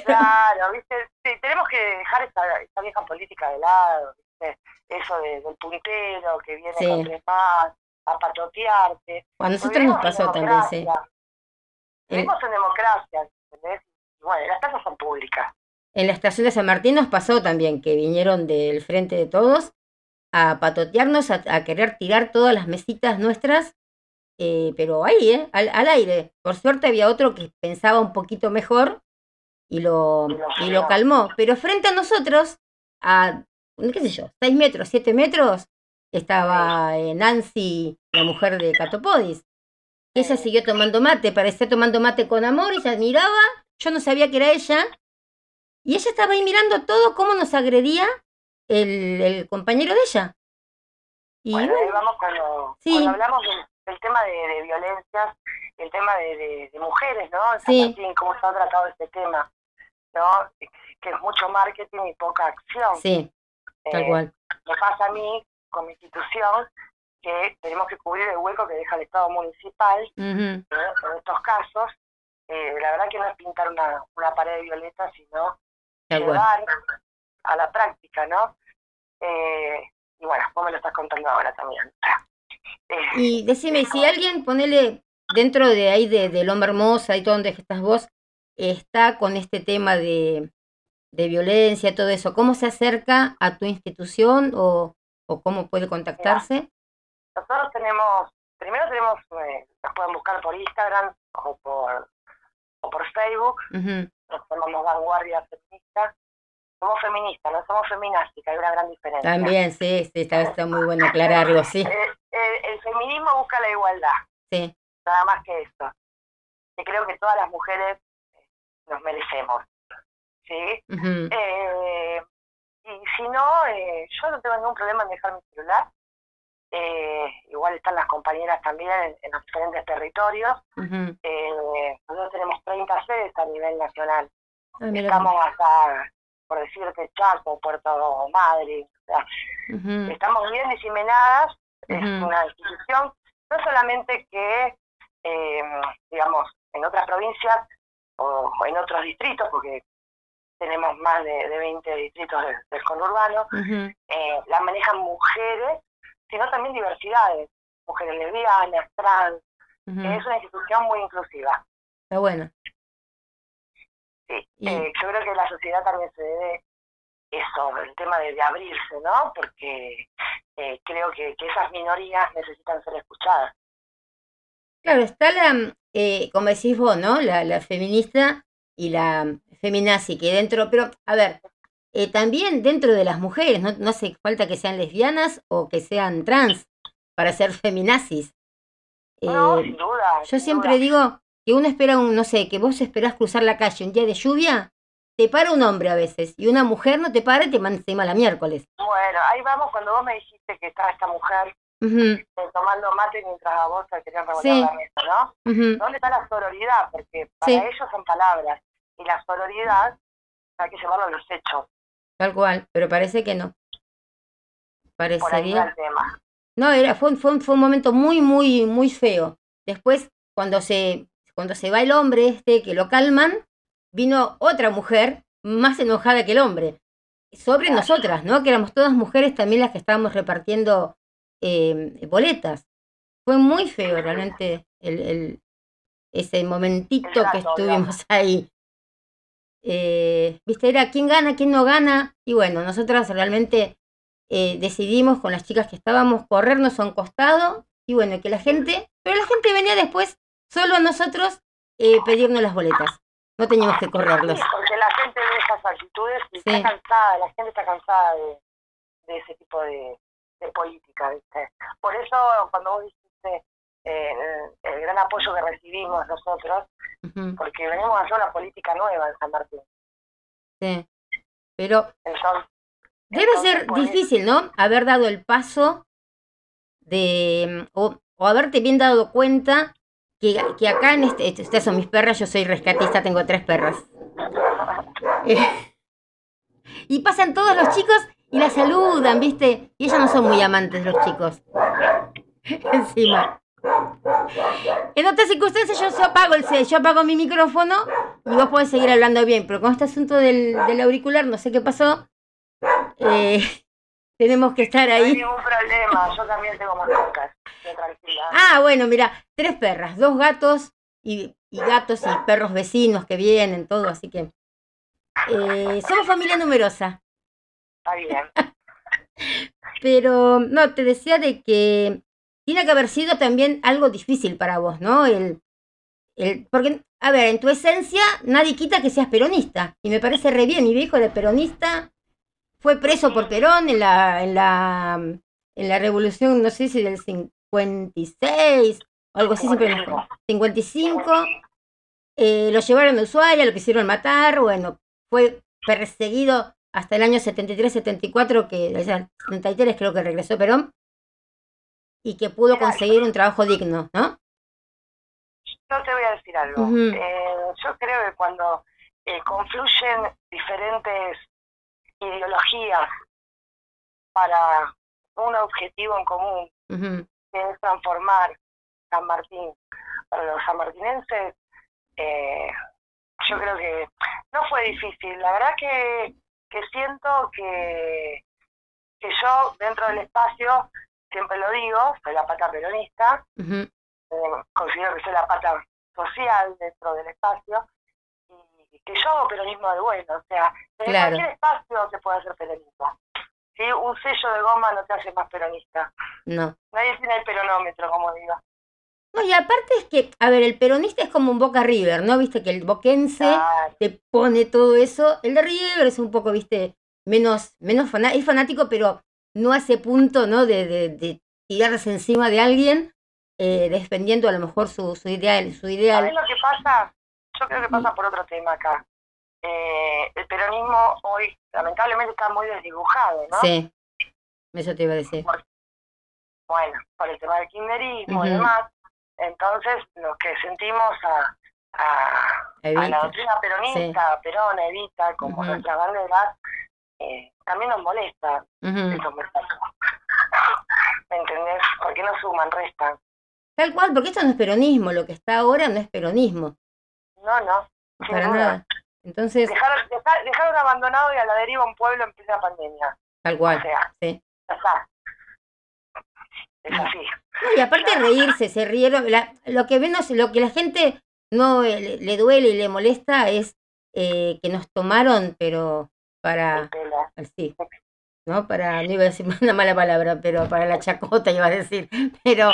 Claro, ¿viste? Sí, tenemos que dejar esa, esa vieja política de lado, ¿viste? Eso de- del puntero que viene Sí. con tres más a patotearte. A nosotros nos pasó también, sí. Vivimos en democracia, ¿entendés? Bueno, las casas son públicas. En la estación de San Martín nos pasó también que vinieron del frente de todos a patotearnos, a, a querer tirar todas las mesitas nuestras, eh, pero ahí, ¿eh? Al, al aire. Por suerte había otro que pensaba un poquito mejor y lo, Y lo calmó. Pero frente a nosotros, a, qué sé yo, seis metros, siete metros, estaba eh, Nancy, la mujer de Catopodis. Ella Sí. siguió tomando mate, parecía tomando mate con amor, ella miraba, yo no sabía que era ella, y ella estaba ahí mirando todo cómo nos agredía el, el compañero de ella. Y bueno, ahí vamos cuando, Sí. cuando hablamos del, del tema de, de violencias, el tema de, de- de mujeres, ¿no? Sí. Martín, cómo se ha tratado este tema, ¿no? Que es mucho marketing y poca acción. sí, tal Eh, cual. me pasa a mí con mi institución que tenemos que cubrir el hueco que deja el Estado municipal ¿eh? en estos casos. Eh, la verdad que no es pintar una, una pared violeta, sino cual. llevar a la práctica, ¿no? Eh, y bueno, vos me lo estás contando ahora también. Eh, Y decime, si alguien, ponele dentro de ahí de, de Loma Hermosa y todo donde estás vos, está con este tema de, de violencia, todo eso, ¿cómo se acerca a tu institución o, o cómo puede contactarse? nosotros tenemos, primero tenemos, eh, nos pueden buscar por Instagram o por, o por Facebook, Ujú, nos llamamos Vanguardia Feminista, somos feministas, no somos feminásticas, hay una gran diferencia. También, sí, sí, está, está muy bueno aclararlo, sí. Eh, eh, el feminismo busca la igualdad, Sí, nada más que eso. Y creo que todas las mujeres nos merecemos, ¿sí? Eh, y si no, eh, yo no tengo ningún problema en dejar mi celular. Eh, igual están las compañeras también en, en los diferentes territorios. Eh, nosotros tenemos 30 sedes a nivel nacional. Ah, Estamos hasta, por decirte, Chaco, Puerto Madre. O sea, estamos bien diseminadas. Es Ujú. una institución, no solamente que, eh, digamos, en otras provincias o en otros distritos, porque tenemos más de, de 20 distritos del, del conurbano, eh, la manejan mujeres, sino también diversidades, mujeres lesbianas, trans. Es una institución muy inclusiva. Está bueno. Sí. Y- Eh, yo creo que la sociedad también se debe eso, el tema de, de abrirse, ¿no? Porque eh, creo que, que esas minorías necesitan ser escuchadas. Claro, está la, eh, como decís vos, ¿no? La, la feminista y la feminazi que dentro, pero a ver, eh, también dentro de las mujeres, no, no hace falta que sean lesbianas o que sean trans para ser feminazis. no, Eh, sin duda. yo sin siempre duda. digo que uno espera un, no sé, que vos esperás cruzar la calle un día de lluvia, te para un hombre a veces, y una mujer no te para y te manda la miércoles. Bueno, ahí vamos cuando vos me dijiste que estaba esta mujer Tomando mate mientras a vos te querían revolver Sí. la mesa, ¿no? ujú, ¿Dónde está la sororidad? Porque para Sí. ellos son palabras. Y la sororidad hay que llevarlo a los hechos. tal cual, pero parece que no. Por Parecería. el tema. No, era, fue, un- fue, fue un momento muy, muy, muy feo. Después, cuando se, cuando se va el hombre este, que lo calman, vino otra mujer más enojada que el hombre. Sobre nosotras, ¿no? Que éramos todas mujeres también las que estábamos repartiendo eh, boletas. Fue muy feo realmente el, el- ese momentito que estuvimos ahí. Eh, Viste, era quién gana, quién no gana. Y bueno, nosotras realmente eh, decidimos con las chicas que estábamos corrernos a un costado y bueno, que la gente, pero la gente venía después solo a nosotros eh, pedirnos las boletas. No teníamos que correrlos. Sí, porque la gente ve esas actitudes y Sí. está cansada, la gente está cansada de, de ese tipo de, de política, ¿viste? Por eso, cuando vos dijiste eh, el, el gran apoyo que recibimos nosotros, porque venimos a hacer una política nueva en San Martín. sí. Pero Entonces, debe entonces, ser eso- difícil, ¿no? Haber dado el paso de, o, o haberte bien dado cuenta que, que acá en este, este- estas son mis perras, yo soy rescatista, tengo tres perras. Eh, y pasan todos los chicos y la saludan, ¿viste? Y ellas no son muy amantes los chicos. Encima. En otras circunstancias yo, apago el yo apago mi micrófono y vos podés seguir hablando bien, pero con este asunto del, del auricular, no sé qué pasó, eh, tenemos que estar No hay ahí. ningún problema, yo también tengo mascotas, tranquila. Ah, bueno, mira, tres perras, dos gatos y, y gatos y perros vecinos que vienen, todo, así que eh, somos familia numerosa. Está bien. Pero no, te decía de que tiene que haber sido también algo difícil para vos, ¿no? El, el, porque, a ver, en tu esencia nadie quita que seas peronista. Y me parece re bien. Mi viejo era peronista, fue preso por Perón en la, en la, en la revolución, no sé si del 56 o algo así, siempre me acuerdo. 55. Eh, lo llevaron a Ushuaia, lo quisieron matar, bueno, fue perseguido hasta el año 73-74, que, sea, 73 creo que regresó Perón, y que pudo conseguir un trabajo digno, ¿no? Yo te voy a decir algo. Eh, yo creo que cuando eh, confluyen diferentes ideologías para un objetivo en común, que es transformar San Martín para los sanmartinenses, eh, yo creo que no fue difícil. La verdad que, que siento que, que yo dentro del espacio, siempre lo digo, soy la pata peronista, eh, considero que soy la pata social dentro del espacio y que yo hago peronismo de bueno, o sea, en Claro. cualquier espacio se puede hacer peronista. ¿sí? Un sello de goma no te hace más peronista. No. Nadie tiene el peronómetro, como digo. No, y aparte es que, a ver, el peronista es como un Boca River, ¿no? Viste que el boquense te pone todo eso. El de River es un poco, viste, menos, menos fana- es fanático, pero no hace punto, ¿no? De, de, de tirarse encima de alguien, eh, defendiendo a lo mejor su, su ideal, su ¿Sabés ideal. lo que pasa? Yo creo que pasa por otro tema acá. Eh, el peronismo hoy, lamentablemente, está muy desdibujado, ¿no? Sí, eso te iba a decir. Bueno, por el tema del kirchnerismo y Ujú. demás. Entonces, los que sentimos a, a, a la doctrina peronista, a Perón, Evita, como nuestras banderas, eh, también nos molesta Ujú. esos mensajes. ¿Me entendés? Porque no suman, restan. Tal cual, porque esto no es peronismo, lo que está ahora no es peronismo, No, no. para nada. Entonces, Dejaron, deja- dejaron abandonado y a la deriva un pueblo en plena pandemia. tal O cual, sea, sí. ya está. Es así. No, y aparte reírse, se rieron. La- lo que menos, lo que la gente no eh, le, le duele y le molesta es eh, que nos tomaron, pero para, sí, ¿no? Para, no iba a decir una mala palabra, pero para la chacota iba a decir. Pero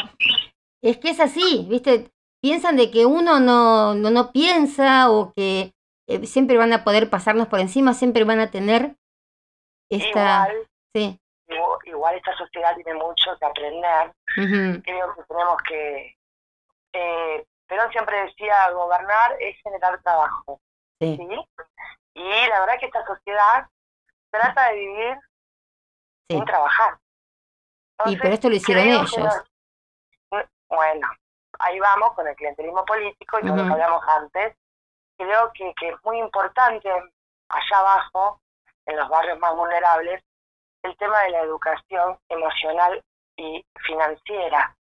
es que es así, ¿viste? Piensan de que uno no, no, no piensa o que eh, siempre van a poder pasarnos por encima, siempre van a tener esta... Igual, Sí. Igual, esta sociedad tiene mucho que aprender. Creo que tenemos que... Eh, Perón siempre decía, gobernar es generar trabajo. sí. ¿sí? Y la verdad que esta sociedad trata de vivir Sí. sin trabajar. Y pero esto lo hicieron ellos. no- bueno, ahí vamos con el clientelismo político y todo lo Ujú. que hablamos antes. Creo que, que es muy importante allá abajo, en los barrios más vulnerables, el tema de la educación emocional y financiera.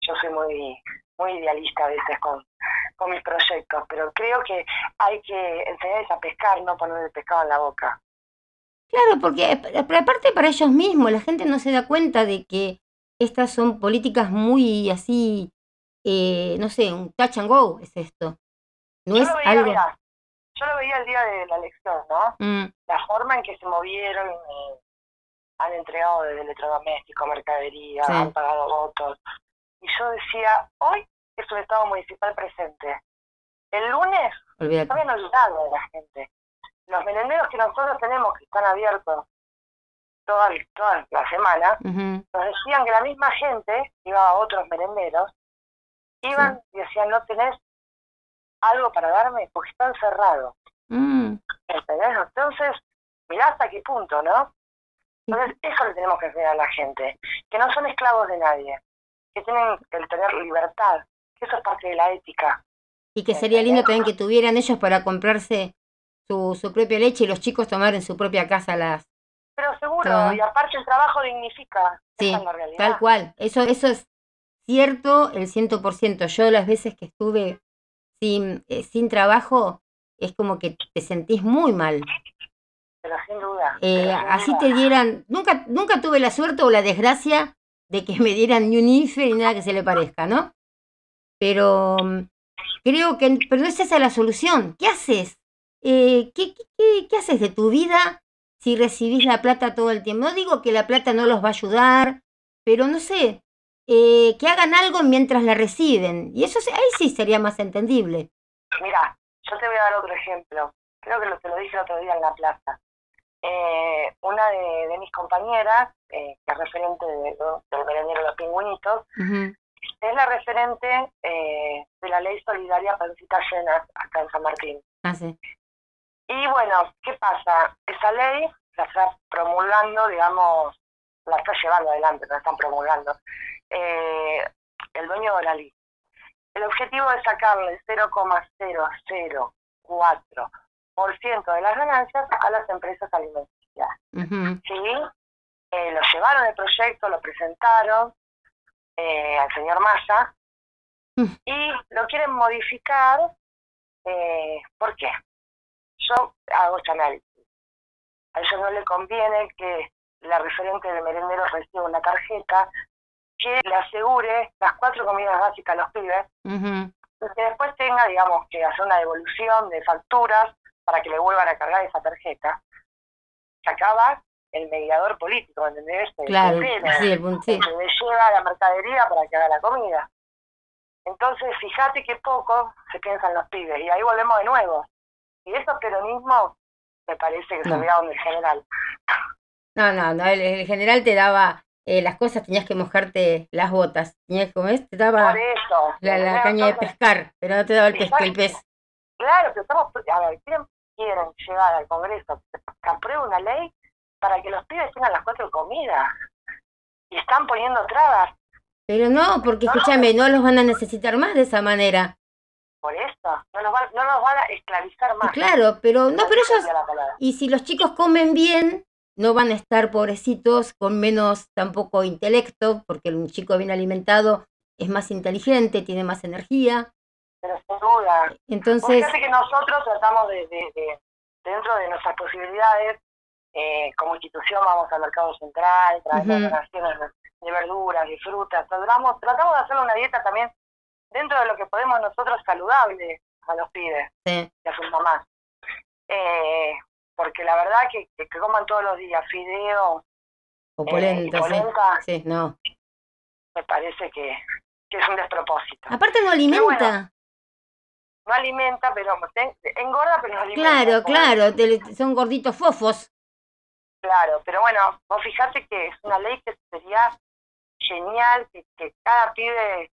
Yo soy muy muy idealista a veces con, con mis proyectos, pero creo que hay que enseñarles a pescar, no poner el pescado en la boca. Claro, porque aparte para ellos mismos, la gente no se da cuenta de que estas son políticas muy así, eh, no sé, un touch and go es esto. No yo es lo veía, algo... mirá, yo lo veía el día de la elección, ¿no? Mm, La forma en que se movieron, eh, han entregado desde electrodoméstico, mercadería, Sí. han pagado votos. Y yo decía, hoy es un Estado municipal presente. El lunes se olvídate. habían olvidado de la gente. Los merenderos que nosotros tenemos, que están abiertos toda, toda la semana, nos decían que la misma gente, iba a otros merenderos, iban y decían, no tenés algo para darme porque están cerrados. mm, ¿Entendés? Entonces, mirá hasta qué punto, ¿no? Entonces, eso le tenemos que enseñar a la gente, que no son esclavos de nadie, que tienen que tener libertad, que eso es parte de la ética. Y que sería lindo también que tuvieran ellos para comprarse su, su propia leche y los chicos tomar en su propia casa las... Pero seguro, y aparte el trabajo dignifica, Sí, esa es la realidad. Tal cual, eso, eso es cierto el ciento por ciento. Yo las veces que estuve sin, eh, sin trabajo, es como que te sentís muy mal. Pero sin duda. Eh, pero sin así duda. te dieran, nunca, nunca tuve la suerte o la desgracia de que me dieran ni un IFE ni nada que se le parezca, ¿no? Pero mm, creo que, pero no es esa la solución. ¿Qué haces? Eh, ¿qué, qué, qué- qué haces de tu vida si recibís la plata todo el tiempo? No digo que la plata no los va a ayudar, pero no sé, eh, que hagan algo mientras la reciben. Y eso ahí sí sería más entendible. Mira, yo te voy a dar otro ejemplo. Creo que lo, te lo dije el otro día en la plaza. Eh, una de, de mis compañeras, eh, que es referente de- del merendero Los Pingüinitos, es la referente eh, de la ley solidaria Pancitas Llenas acá en San Martín. Ah, sí. Y bueno, ¿qué pasa? Esa ley la está promulgando, digamos, la está llevando adelante, la están promulgando, el dueño de la ley. El objetivo es sacarle 0,004% de las ganancias a las empresas alimenticias. ¿sí? Eh, lo llevaron el proyecto, lo presentaron eh, al señor Massa Mm. y lo quieren modificar. Eh, ¿Por qué? Yo hago este análisis. A ellos no le conviene que la referente del merendero reciba una tarjeta que le asegure las cuatro comidas básicas a los pibes y que después tenga, digamos, que hacer una devolución de facturas para que le vuelvan a cargar esa tarjeta. Se acaba el mediador político, ¿entendés? Claro, sí, el punto, sí. el que le lleva la mercadería para que haga la comida. Entonces, fíjate qué poco se piensan los pibes, y ahí volvemos de nuevo. Y eso peronismo me parece que se olvidaron del general. No, no, no, el, general te daba eh, las cosas, tenías que mojarte las botas, tenías que comer, te daba la, caña de pescar, pero no te daba el, pez, el pez. Claro, pero estamos, a ver, ¿quién quieren llegar al Congreso que apruebe una ley para que los pibes tengan las cuatro comidas? Y están poniendo trabas. Pero no, porque escúchame, no los van a necesitar más de esa manera. Por eso, no nos, van, no nos van a esclavizar más. Claro, pero no, pero ellos... Y si los chicos comen bien, no van a estar pobrecitos con menos tampoco intelecto, porque un chico bien alimentado es más inteligente, tiene más energía. Pero sin duda. Entonces... Fíjate que nosotros tratamos de, de, dentro de nuestras posibilidades, eh, como institución vamos al mercado central, traemos donaciones de verduras, de frutas, tratamos, tratamos de hacer una dieta también dentro de lo que podemos nosotros saludable a los pibes y a sus mamás. Eh, porque la verdad que, que, coman todos los días fideo o polenta, eh, sí. no. Me parece que, que, es un despropósito. Aparte no alimenta. No alimenta, pero engorda, pero no alimenta. Claro, claro, son gorditos fofos. Claro, pero bueno, vos fijate que es una ley que sería genial, que, que cada pibe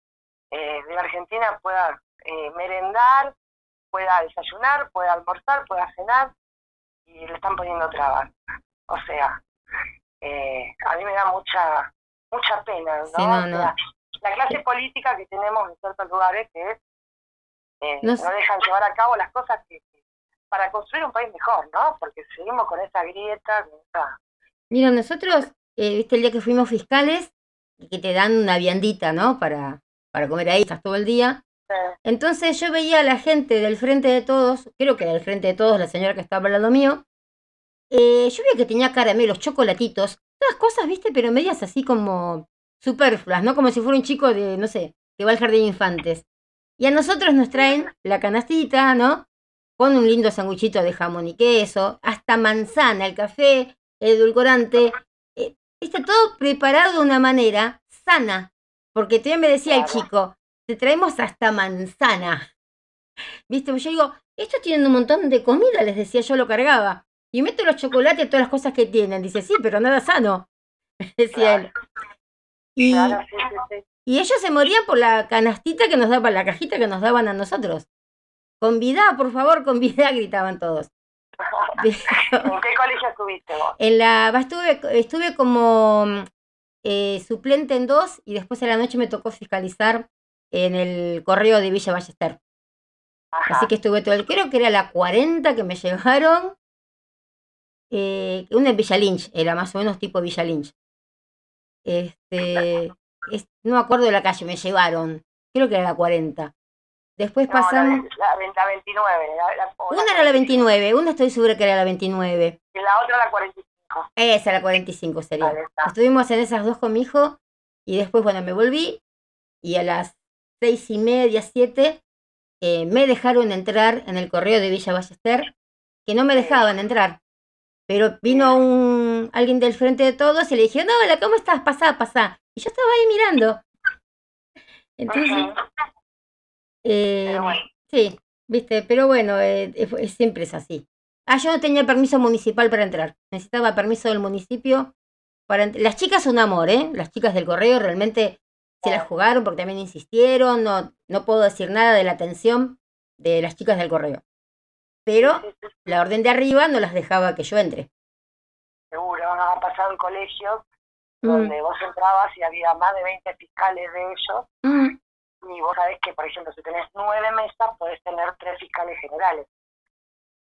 eh, de Argentina pueda eh, merendar, pueda desayunar, pueda almorzar, pueda cenar, y le están poniendo trabas. O sea, eh, a mí me da mucha mucha pena, ¿no? La, clase política que tenemos en ciertos lugares que es, eh, no, dejan llevar a cabo las cosas que, para construir un país mejor, ¿no? Porque seguimos con esa grieta, Mira, nosotros, eh, viste el día que fuimos fiscales, que te dan una viandita, ¿no? Para, para comer ahí, estás todo el día. Entonces yo veía a la gente del frente de todos, creo que del frente de todos, la señora que estaba al lado mío, eh, yo veía que tenía caramelos, chocolatitos, todas cosas, viste, pero medias así como superfluas, ¿no? Como si fuera un chico de, no sé, que va al jardín de infantes. Y a nosotros nos traen la canastita, ¿no? Con un lindo sanguchito de jamón y queso, hasta manzana, el café, el edulcorante. Eh, está todo preparado de una manera sana. Porque también me decía el chico, te traemos hasta manzana. ¿Viste? Yo digo, estos tienen un montón de comida, les decía, yo lo cargaba. Y meto los chocolates y todas las cosas que tienen. Dice, sí, pero nada sano. Decía él. Y, y ellos se morían por la canastita que nos daban, la cajita que nos daban a nosotros. Convidá, por favor, convidá, gritaban todos. ¿En qué colegio estuviste vos? En la, estuve, estuve como eh, suplente en dos y después en la noche me tocó fiscalizar en el correo de Villa Ballester. Así que estuve todo el, creo que era la 40 que me llevaron. Eh, una en Villa Lynch, era más o menos tipo Villa Lynch. Este, no me acuerdo de la calle, me llevaron. Creo que era la 40. Después pasamos. La, 29. una era la 29, una estoy segura que era la 29. Y la otra la 45. Esa, la 45 sería. Estuvimos en esas dos con mi hijo y después, bueno, me volví y a las seis y media, siete, eh, me dejaron entrar en el correo de Villa Ballester, que no me dejaban entrar. Pero vino un alguien del frente de todos y le dije, no, hola, ¿cómo estás? Pasá, pasá. Y yo estaba ahí mirando. Entonces, eh, sí, viste, pero bueno, eh, siempre es así. Ah, yo no tenía permiso municipal para entrar. Necesitaba permiso del municipio para Las chicas son amor, ¿eh? Las chicas del correo realmente se las jugaron porque también insistieron. No, no puedo decir nada de la atención de las chicas del correo. Pero la orden de arriba no las dejaba que yo entre. Seguro, nos ha pasado en colegios mm. donde vos entrabas y había más de 20 fiscales de ellos. Mm. Y vos sabés que, por ejemplo, si tenés nueve mesas, podés tener tres fiscales generales.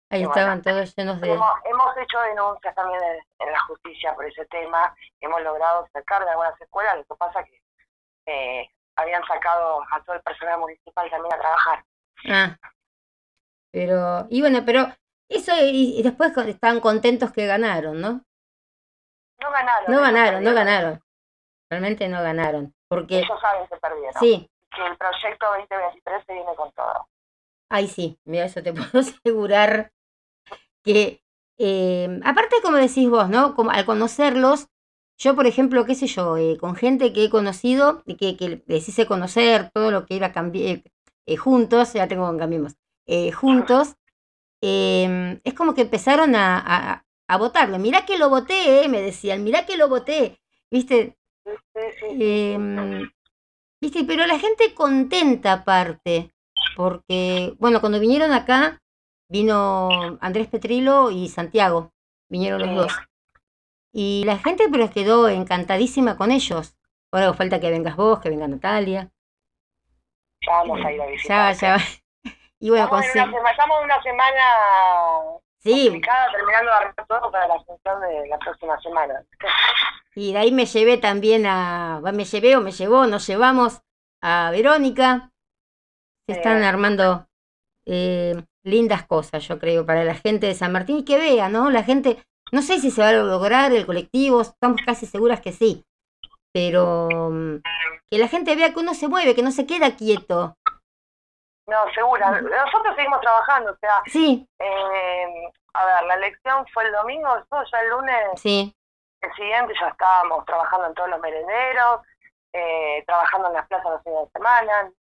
Ahí estaban todos llenos de... Hemos, hecho denuncias también en, la justicia por ese tema, hemos logrado sacar de algunas escuelas, lo que pasa que eh, habían sacado a todo el personal municipal también a trabajar. Ah, pero, y bueno, pero eso, y, después estaban contentos que ganaron, ¿no? No ganaron. No ganaron, no ganaron. Realmente no ganaron. Porque... Ellos saben que perdieron. Sí. Que el proyecto 2023 se viene con todo. Ay, sí, mira, eso te puedo asegurar que, eh, aparte como decís vos, ¿no? Como al conocerlos, Yo, por ejemplo, qué sé yo, eh, con gente que he conocido, y que, que les hice conocer todo lo que era cambiar eh, juntos, ya tengo cambiemos, eh, juntos, em, es como que empezaron a, a, a votarlo. Mirá que lo voté, me decían, mirá que lo voté, ¿viste? Em, ¿Viste? Pero la gente contenta aparte, porque, bueno, cuando vinieron acá, vino Andrés Petrilo y Santiago, vinieron los dos. Y la gente pero quedó encantadísima con ellos. Ahora falta que vengas vos, que venga Natalia. Ya vamos a ir a visitar. Ya, ya. Y bueno, con estamos en una semana Sí, complicada, terminando de arreglar todo para la función de la próxima semana. y de ahí me llevé también a. Me llevé o me llevó, nos llevamos a Verónica. Se están Sí. armando eh, lindas cosas, yo creo, para la gente de San Martín y que vea, ¿no? La gente, no sé si se va a lograr el colectivo, estamos casi seguras que sí, pero mm, que la gente vea que uno se mueve, que no se queda quieto. No, segura. Nosotros seguimos trabajando, o sea, Sí, eh, a ver, la elección fue el domingo, nosotros ya el lunes, sí, el siguiente ya estábamos trabajando en todos los merenderos, eh, trabajando en las plazas los fines de semana.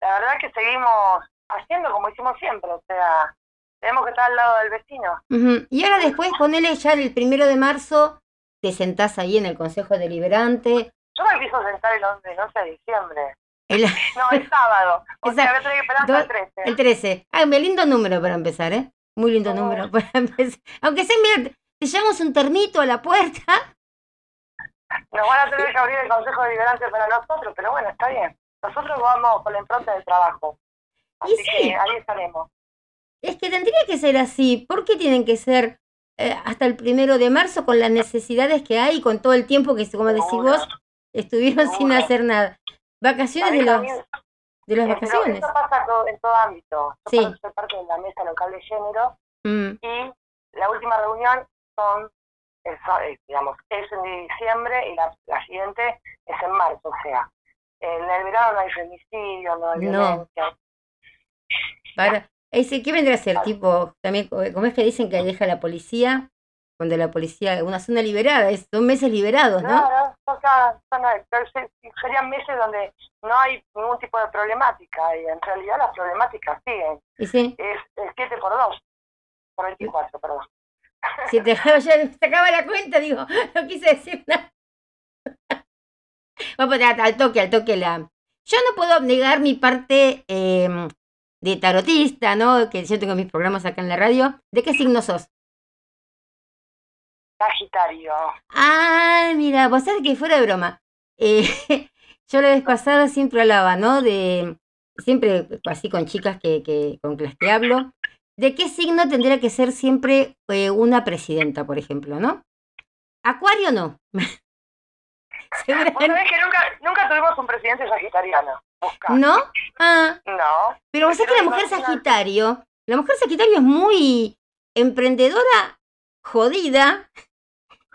La verdad que seguimos haciendo como hicimos siempre, o sea, tenemos que estar al lado del vecino. Ujú. Y ahora después, ponele ya el primero de marzo, te sentás ahí en el Consejo Deliberante. Yo me empiezo a sentar el 11, el 11 de diciembre. El, No, el sábado. O sea, Esa- voy a tener que esperar hasta el do- 13. el 13. Ah, un lindo número para empezar, ¿eh? Muy lindo número para empezar. Aunque sea, mira, te llevamos un termito a la puerta. Nos van a tener que abrir el Consejo Deliberante para nosotros, pero bueno, está bien. Nosotros vamos con la impronta del trabajo. Y sí. que ahí estaremos. Es que tendría que ser así. ¿Por qué tienen que ser eh, hasta el primero de marzo con las necesidades que hay, con todo el tiempo que, como decís vos, estuvieron sin hacer nada? Vacaciones de, los, de las eh, vacaciones. Eso pasa todo- en todo ámbito. Yo Sí. soy parte de la mesa local de género Mm, y la última reunión son, es, es, digamos, es en diciembre y la, la siguiente es en marzo. O sea, en el verano no hay femicidio, no hay No. violencia. para, ese, ¿Qué vendrá a ser? Tipo, también, co- ¿cómo es que dicen que deja la policía? Cuando la policía, una zona liberada, es dos meses liberados, ¿no? Claro, o sea, son, serían meses donde no hay ningún tipo de problemática y en realidad las problemáticas siguen. Y sí, Es, es 7 por 2, por 24, perdón. si te ya se acaba la cuenta, digo, no quise decir nada. Vamos a al toque, al toque la. Yo no puedo negar mi parte eh, de tarotista, ¿no? Que yo tengo mis programas acá en la radio. ¿De qué signo sos? Sagitario. Ah, mira, vos sabés que fuera de broma. Eh, yo la vez pasada siempre hablaba, ¿no? De, siempre así con chicas que, que, con las que hablo, de qué signo tendría que ser siempre eh, una presidenta, por ejemplo, ¿no? Acuario no. Seguramente- que nunca, nunca tuvimos un presidente sagitariano. Busca. ¿No? Ah, No. pero vos sabés que la mujer Sagitario, la mujer Sagitario es muy emprendedora, jodida,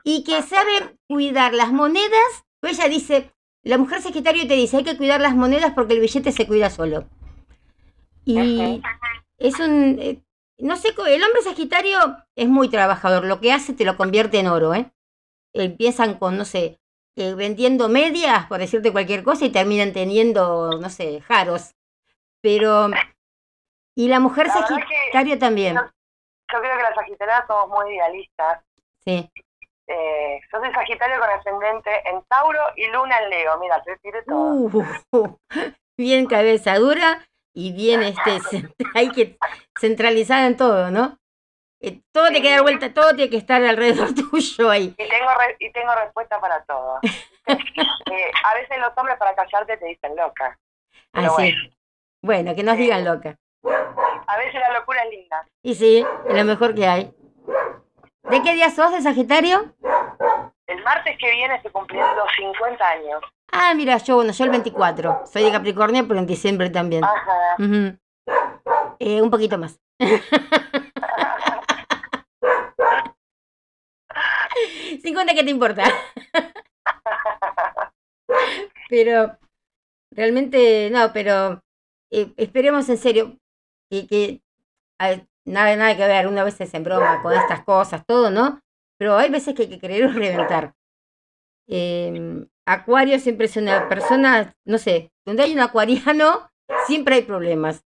y que sabe cuidar las monedas. Ella dice, la mujer Sagitario te dice, hay que cuidar las monedas porque el billete se cuida solo. Y es un, eh, no sé, el hombre Sagitario es muy trabajador, lo que hace te lo convierte en oro, ¿eh? Empiezan con, no sé, eh, vendiendo medias, por decirte cualquier cosa, y terminan teniendo, no sé, jaros. Pero, y la mujer La que- Sagitario también, Yo creo que las sagitarianas somos muy idealistas. sí. Eh, yo soy sagitario con ascendente en Tauro y luna en Leo. Mira, te tiré todo. Uh, bien cabeza dura y bien este hay que centralizada en todo, ¿no? Eh, todo tiene que dar vuelta, todo tiene que estar alrededor tuyo ahí. Y tengo re- y tengo respuesta para todo. Eh, a veces los hombres para callarte te dicen loca. Ah, Pero sí. Bueno, que nos digan loca. A veces la locura es linda. Y sí, es lo mejor que hay. ¿De qué día sos de Sagitario? El martes que viene se cumplen los 50 años. Ah, mira, yo, bueno, yo el 24. Soy de Capricornio, pero en diciembre también. Ajá. Eh, un poquito más. 50, ¿qué te importa? pero realmente no, pero eh, esperemos en serio que, que a- nada, nada que ver, una vez en broma con estas cosas, todo, ¿no? Pero hay veces que hay que querer reventar. Em, Acuario siempre es una persona, no sé, donde hay un acuariano, siempre hay problemas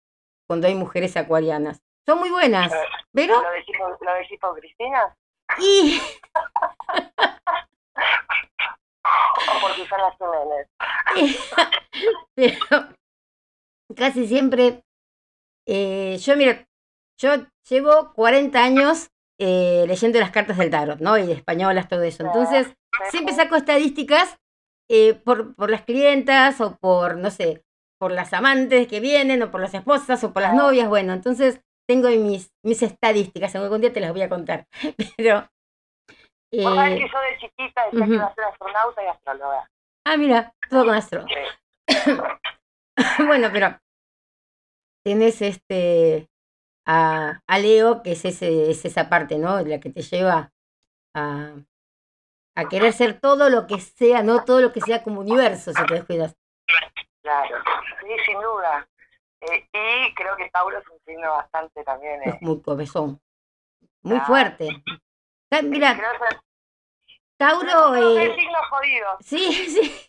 cuando hay mujeres acuarianas. Son muy buenas, pero... ¿Lo decís, por- lo decís por Cristina? Y ¿O por Susana Jiménez? pero casi siempre, eh, yo mira, yo llevo 40 años eh, leyendo las cartas del tarot, ¿no? Y de españolas, todo eso. Entonces, siempre saco estadísticas eh, por, por las clientas o por, no sé, por las amantes que vienen o por las esposas o por las novias. Bueno, entonces tengo mis, mis estadísticas, algún día te las voy a contar. Pero... Vos sabés eh, que yo de chiquita decía que ujú. iba a ser astronauta y astróloga. ah, mira, todo con astro. bueno, pero tenés este a, a Leo, que es ese, es esa parte, ¿no? La que te lleva a, a querer ser todo lo que sea, no todo lo que sea como universo, si te descuidas. Claro, sí, sin duda. Eh, y creo que Tauro es un signo bastante también. eh, Es muy cabezón, muy Ah. fuerte. Ah, Mira, que Tauro, no eh, sé signos jodidos. sí, sí.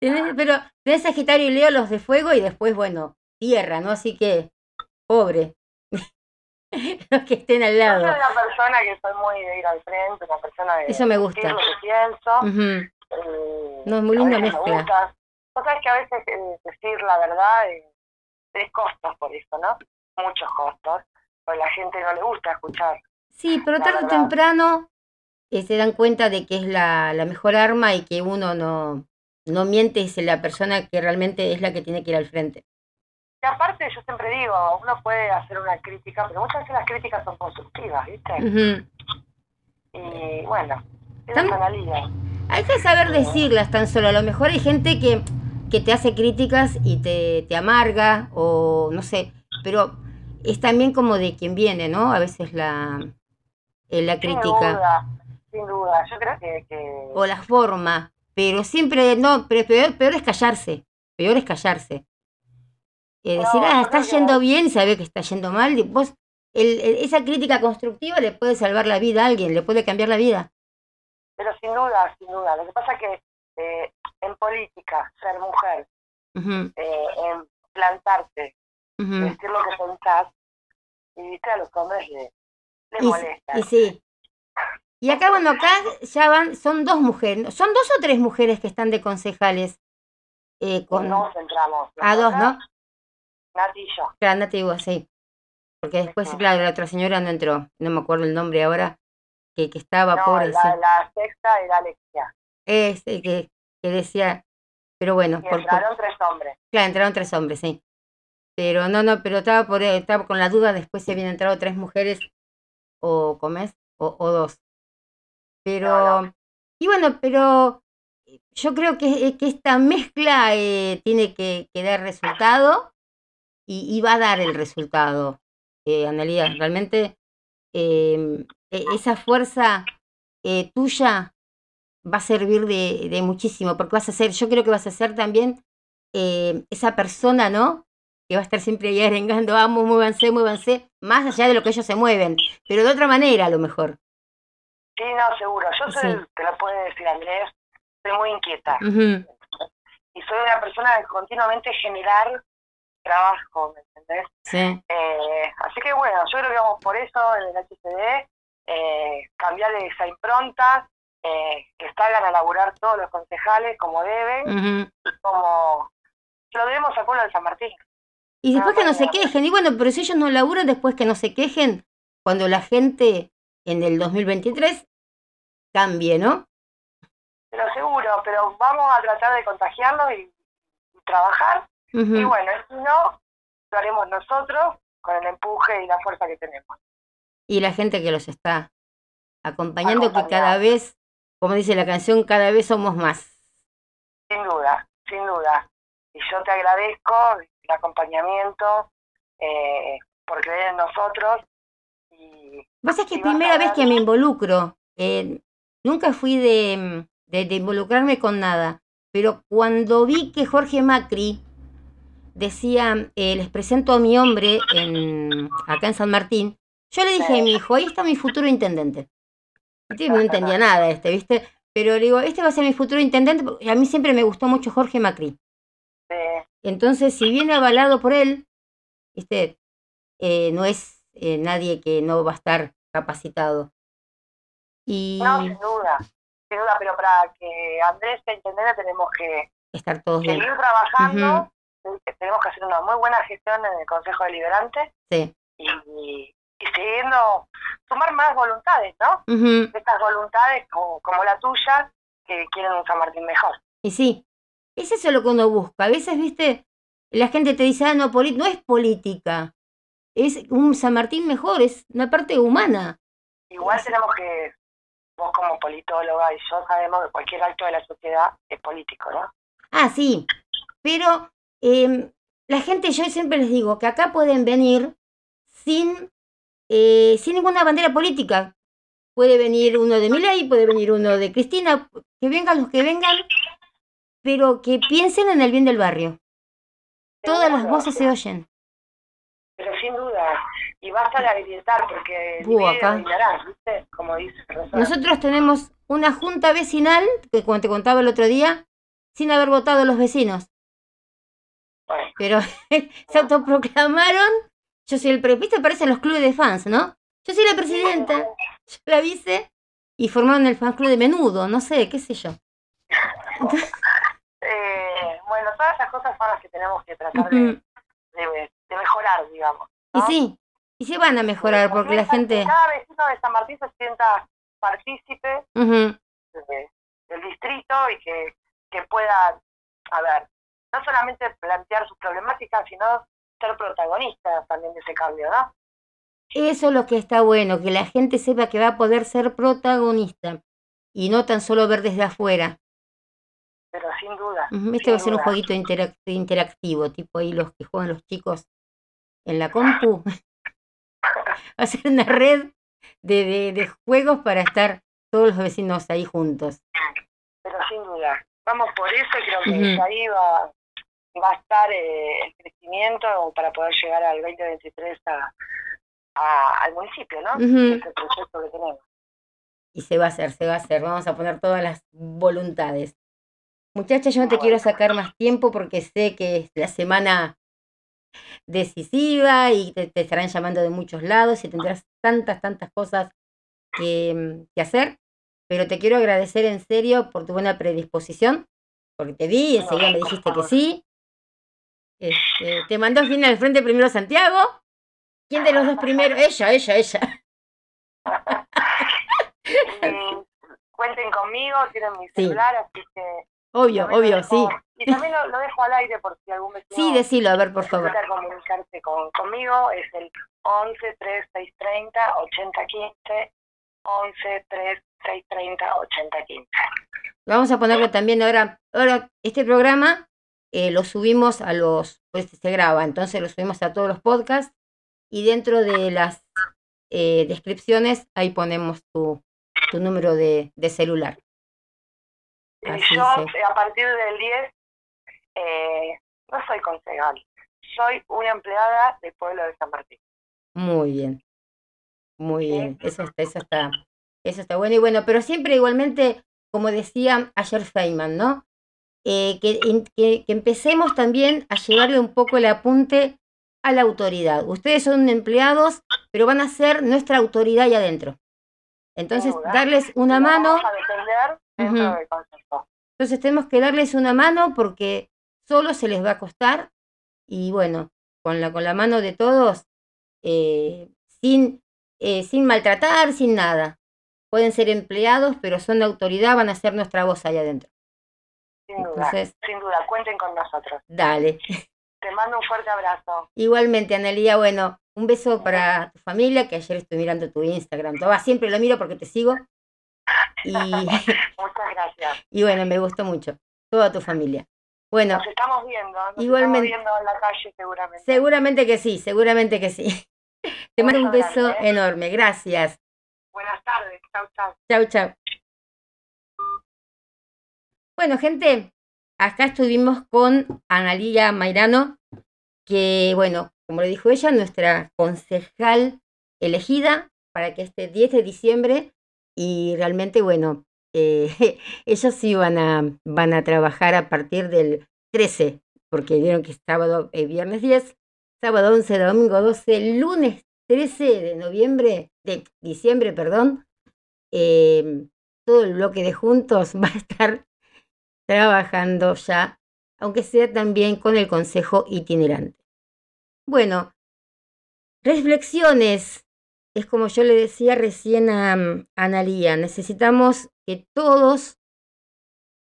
Tenés- pero tenés Sagitario y Leo los de fuego y después, bueno, tierra, ¿no? Así que, pobre. los que estén al Yo lado. soy una persona que soy muy de ir al frente, una persona de Eso me gusta. lo que pienso. Eh, No, es muy linda mezcla. Vos sabés que a veces eh, decir la verdad eh, es costos por eso, ¿no? Muchos costos. Porque la gente no le gusta escuchar. Sí, pero tarde o temprano eh, se dan cuenta de que es la, la mejor arma y que uno no, no miente, es la persona que realmente es la que tiene que ir al frente. Aparte, yo siempre digo, uno puede hacer una crítica, pero muchas veces las críticas son constructivas, ¿viste? Y bueno, es personalidad. Hay que saber decirlas tan solo. A lo mejor hay gente que, que te hace críticas y te, te amarga o no sé, pero es también como de quien viene, ¿no? A veces la, eh, la Sin crítica duda, sin duda. Yo creo que, que o la forma, pero siempre, no, pero peor, peor es callarse, peor es callarse. No, decir, ah, está yendo bien, sabe que está yendo mal, y vos, el- el- esa crítica constructiva le puede salvar la vida a alguien, le puede cambiar la vida. Pero sin duda, sin duda. Lo que pasa es que eh, en política, ser mujer, eh, en plantarte, decir lo que pensás, y viste a los hombres le, les Y, molesta. y sí. Y acá, bueno, acá ya van, son dos mujeres, son dos o tres mujeres que están de concejales. Eh, con, Nos entramos. a dos, ¿no? Nati y yo. Claro, no te digo así. Porque después, claro, la otra señora no entró, no me acuerdo el nombre ahora, que, que estaba No, pobre. sí. la, la sexta era Alexia. Ese que, que decía, pero bueno, Y por, por- entraron tres hombres. claro, entraron tres hombres, sí. Pero no, no, pero estaba por estaba con la duda después si habían entrado tres mujeres o comés o, o dos. Pero, No, no. y bueno, pero yo creo que, que esta mezcla eh, tiene que, que dar resultado y, y va a dar el resultado, eh, Analia. Realmente eh, esa fuerza eh, tuya va a servir de, de muchísimo, porque vas a ser, yo creo que vas a ser también eh, esa persona, ¿no? Que va a estar siempre ahí arengando, vamos, muévanse, muévanse, más allá de lo que ellos se mueven, pero de otra manera a lo mejor. Sí, no, seguro. Yo soy, Sí. te lo puede decir Andrés, soy muy inquieta. Y soy una persona de continuamente generar trabajo, ¿me entendés? Sí, Eh, así que bueno, yo creo que vamos por eso en el HCD, eh, cambiar esa impronta, eh, que salgan a laburar todos los concejales como deben, como lo debemos al pueblo de San Martín. Y después que no se quejen, y bueno, pero si ellos no laburan, después que no se quejen, cuando la gente en el 2023 cambie, ¿no? Pero seguro, pero vamos a tratar de contagiarnos y, y trabajar, Y bueno, si no, lo haremos nosotros con el empuje y la fuerza que tenemos. Y la gente que los está acompañando, que cada vez, como dice la canción, cada vez somos más. Sin duda, sin duda. Y yo te agradezco el acompañamiento eh, por creer en nosotros. Y Vos es que es primera vez que me involucro. eh, nunca fui de, de, de involucrarme con nada. Pero cuando vi que Jorge Macri decía, eh, les presento a mi hombre en, acá en San Martín, yo le dije a mi hijo, ahí está mi futuro intendente. No entendía nada este, ¿viste? Pero le digo, este va a ser mi futuro intendente, porque a mí siempre me gustó mucho Jorge Macri. Entonces, si viene avalado por él, ¿viste? Eh, no es eh, nadie que no va a estar capacitado. Y No, sin duda, sin duda, pero para que Andrés sea intendente tenemos que estar todos bien. seguir trabajando, tenemos que hacer una muy buena gestión en el Consejo Deliberante Sí. y, y siguiendo, sumar más voluntades, ¿no? Ujú. Estas voluntades como, como la tuya que quieren un San Martín mejor. Y sí, es eso lo que uno busca. A veces, viste, la gente te dice, ah, no, no es política. Es un San Martín mejor, es una parte humana. Igual tenemos que, vos como politóloga y yo sabemos que cualquier acto de la sociedad es político, ¿no? Ah, sí, pero em, la gente, yo siempre les digo que acá pueden venir sin, eh, sin ninguna bandera política. Puede venir uno de Milei, puede venir uno de Cristina, que vengan los que vengan, pero que piensen en el bien del barrio. Todas las voces se oyen. Pero sin duda, y basta de habilitar porque Uh, divide, acá. ¿viste? Como dice. Nosotros tenemos una junta vecinal, que como te contaba el otro día, sin haber votado los vecinos. Bueno, Pero se autoproclamaron, yo soy el pre, ¿viste? Parecen los clubes de fans, ¿no? Yo soy la presidenta, yo la vice, y formaron el fan club de menudo, no sé, qué sé yo. eh, bueno, todas esas cosas son las que tenemos que tratar de, Ujú. de- de mejorar, digamos. Y sí, y se van a mejorar porque la gente... Cada vecino de San Martín se sienta partícipe de- del distrito y que, que pueda, a ver, no solamente plantear sus problemáticas, sino ser protagonistas también de ese cambio, ¿no? Eso es lo que está bueno, que la gente sepa que va a poder ser protagonista y no tan solo ver desde afuera. Pero sin duda. Este va a ser un jueguito interac- interactivo, tipo ahí los que juegan los chicos en la compu. va a ser una red de, de, de juegos para estar todos los vecinos ahí juntos. Pero sin duda. Vamos por eso y creo que Ujú. ahí va, va a estar eh, el crecimiento para poder llegar al 2023 a, a- al municipio, ¿no? Ujú. Ese proyecto que tenemos. Y se va a hacer, se va a hacer. Vamos a poner todas las voluntades. Muchachas, yo no te quiero sacar más tiempo porque sé que es la semana decisiva y te, te estarán llamando de muchos lados y tendrás tantas, tantas cosas que, mm, que hacer. Pero te quiero agradecer en serio por tu buena predisposición, porque te vi y enseguida me dijiste que sí. Este, te mandó fin al frente primero Santiago. ¿Quién de los dos primero? Ella, ella, ella. Cuenten conmigo, tienen mi Sí. celular, así que... Obvio, obvio, dejo- sí. Y también lo, lo dejo al aire por si algún vecino... Sí, decilo, a ver, por favor. comunicarse con, conmigo, es el 11 3 6 30 80 15, 11 3 6 30 80 15. Vamos a ponerlo también ahora. Ahora, este programa eh, lo subimos a los. Pues se graba, entonces lo subimos a todos los podcasts. Y dentro de las eh, descripciones, ahí ponemos tu, tu número de, de celular. Así yo, eh, a partir del 10, eh, no soy concejal, soy una empleada del pueblo de San Martín. Muy bien. Muy bien. Eso está, eso está, eso está bueno. Y bueno, pero siempre igualmente, como decía ayer Feynman, ¿no? Eh, que, en- que, que empecemos también a llevarle un poco el apunte a la autoridad. Ustedes son empleados, pero van a ser nuestra autoridad ahí adentro. Entonces, darles una mano. Del consejo. Entonces tenemos que darles una mano porque solo se les va a costar y bueno, con la, con la mano de todos, eh, sin, eh, sin maltratar, sin nada. Pueden ser empleados, pero son de autoridad, van a ser nuestra voz allá adentro. Sin duda, Entonces, sin duda, cuenten con nosotros. dale. Te mando un fuerte abrazo. Igualmente, Analia, bueno, un beso para tu familia, que ayer estoy mirando tu Instagram. Todo, siempre lo miro porque te sigo. Y, Muchas gracias. y bueno, me gustó mucho. Toda tu familia. Bueno, Nos estamos viendo, nos Igualmente. estamos viendo en la calle seguramente. Seguramente que sí, seguramente que sí. Te mando un Beso beso grande, ¿eh? enorme. Gracias. Buenas tardes, chau, chau. Chau, chau. Bueno, gente, acá estuvimos con Analía Mairano, que, bueno, como le dijo ella, nuestra concejal elegida para que este 10 de diciembre y realmente, bueno, eh, ellos iban a, van a trabajar a partir del 13, porque vieron que es sábado, eh, viernes 10, sábado 11, domingo 12, lunes 13 de noviembre, de diciembre, perdón, em, todo el bloque de juntos va a estar trabajando ya, aunque sea también con el consejo itinerante. Bueno, reflexiones. Es como yo le decía recién a, a Analía, necesitamos que todos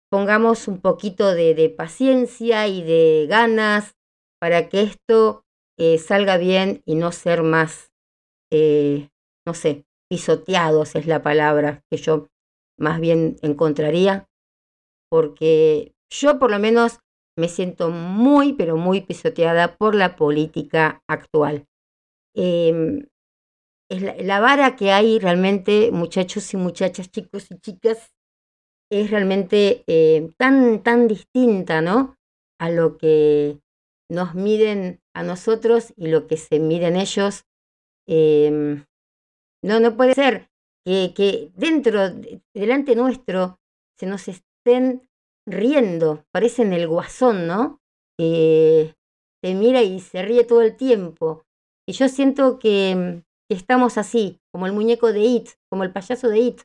pongamos un poquito de, paciencia y de ganas para que esto eh, salga bien y no ser más, eh, no sé, pisoteados es la palabra que yo más bien encontraría, porque yo por lo menos me siento muy, pero muy pisoteada por la política actual. Em, la, vara que hay realmente, muchachos y muchachas, chicos y chicas, es realmente eh, tan, tan distinta, ¿no? A lo que nos miden a nosotros y lo que se miden ellos. Em, no, no puede ser que, que dentro, delante nuestro, se nos riendo, parecen el guasón, ¿no? se mira y se ríe todo el tiempo. Y yo siento que, estamos así, como el muñeco de It, como el payaso de It.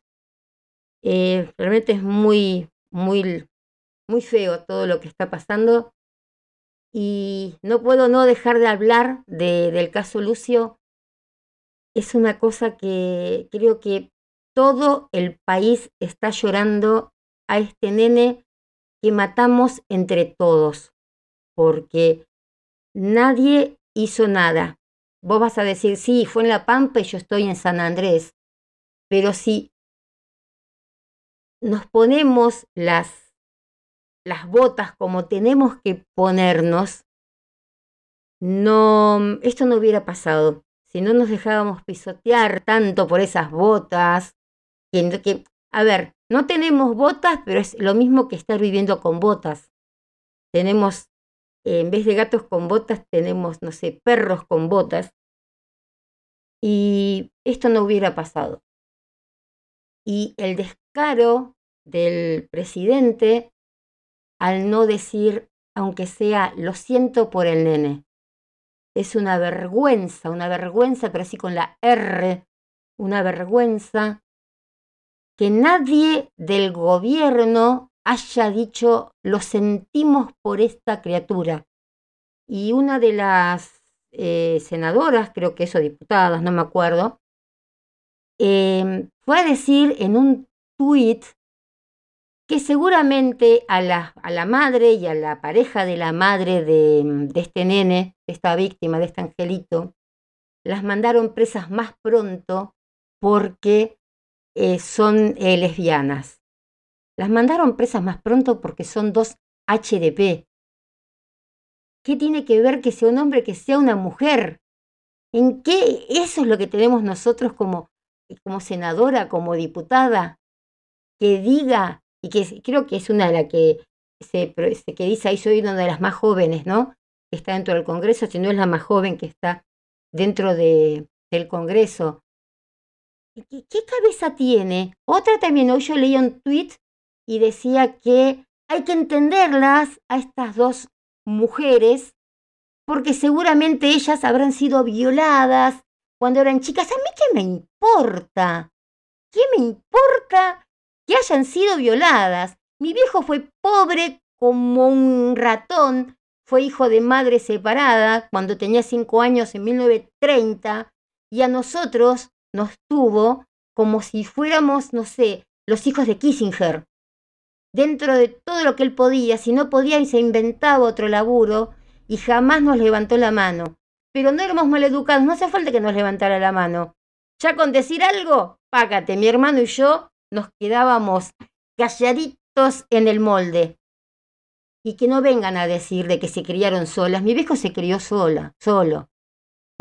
Eh, realmente es muy, muy, muy feo todo lo que está pasando. Y no puedo no dejar de hablar de, del caso Lucio. Es una cosa que creo que todo el país está llorando a este nene que matamos entre todos, porque nadie hizo nada. Vos vas a decir, sí, fue en La Pampa y yo estoy en San Andrés, pero si nos ponemos las, las botas como tenemos que ponernos, no, esto no hubiera pasado. Si no nos dejábamos pisotear tanto por esas botas, que, que, a ver, no tenemos botas, pero es lo mismo que estar viviendo con botas. Tenemos, en vez de gatos con botas, tenemos, no sé, perros con botas. Y esto no hubiera pasado. Y el descaro del presidente al no decir, aunque sea, lo siento por el nene. Es una vergüenza, una vergüenza, pero así con la R, una vergüenza que nadie del gobierno haya dicho, lo sentimos por esta criatura. Y una de las eh, senadoras, creo que eso, diputadas, no me acuerdo, em, fue a decir en un tuit que seguramente a la, a la, madre y a la pareja de la madre de, de, este nene, de esta víctima, de este angelito, las mandaron presas más pronto porque eh, son eh, lesbianas. Las mandaron presas más pronto porque son dos HDP. ¿Qué tiene que ver que sea un hombre, que sea una mujer? ¿En qué? Eso es lo que tenemos nosotros como, como senadora, como diputada, que diga y que creo que es una de las que, se, que dice ahí, soy una de las más jóvenes, ¿no? Que está dentro del Congreso, si no es la más joven que está dentro de, del Congreso. ¿Qué, ¿Qué, cabeza tiene? Otra también, hoy yo leí un tweet y decía que hay que entenderlas a estas dos mujeres porque seguramente ellas habrán sido violadas cuando eran chicas. ¿A mí qué me importa? ¿Qué me importa que hayan sido violadas. Mi viejo fue pobre como un ratón, fue hijo de madre separada cuando tenía cinco años en 1930 y a nosotros nos tuvo como si fuéramos, no sé, los hijos de Kissinger. Dentro de todo lo que él podía, si no podía, se inventaba otro laburo y jamás nos levantó la mano. Pero no éramos maleducados, no hace falta que nos levantara la mano. Ya con decir algo, págate, mi hermano y yo nos quedábamos calladitos en el molde. Y que no vengan a decir de que se criaron solas. Mi viejo se crió sola, solo.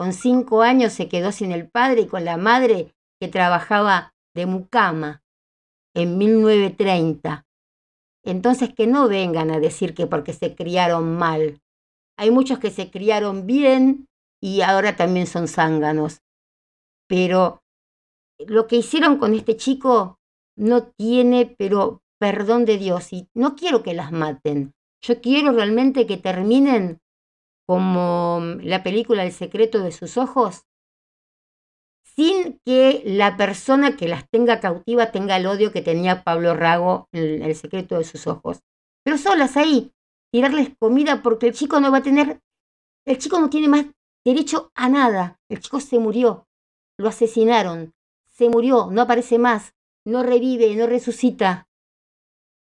Con cinco años se quedó sin el padre y con la madre que trabajaba de mucama en 1930. Entonces que no vengan a decir que porque se criaron mal. Hay muchos que se criaron bien y ahora también son zánganos. Pero lo que hicieron con este chico no tiene, pero perdón de Dios. Y no quiero que las maten. Yo quiero realmente que terminen como la película El secreto de sus ojos, sin que la persona que las tenga cautiva tenga el odio que tenía Pablo Rago en El secreto de sus ojos. Pero solas ahí, tirarles comida porque el chico no va a tener, el chico no tiene más derecho a nada. El chico se murió, lo asesinaron, se murió, no aparece más, no revive, no resucita.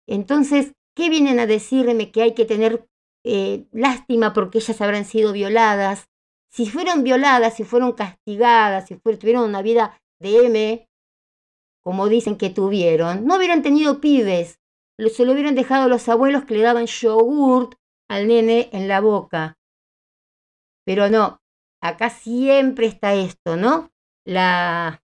Entonces, ¿qué vienen a decirme que hay que tener eh, lástima porque ellas habrán sido violadas? Si fueron violadas, si fueron castigadas, si tuvieron una vida de M, como dicen que tuvieron, no hubieran tenido pibes. Se lo hubieran dejado los abuelos que le daban yogurt al nene en la boca. Pero no, acá siempre está esto, ¿no? La,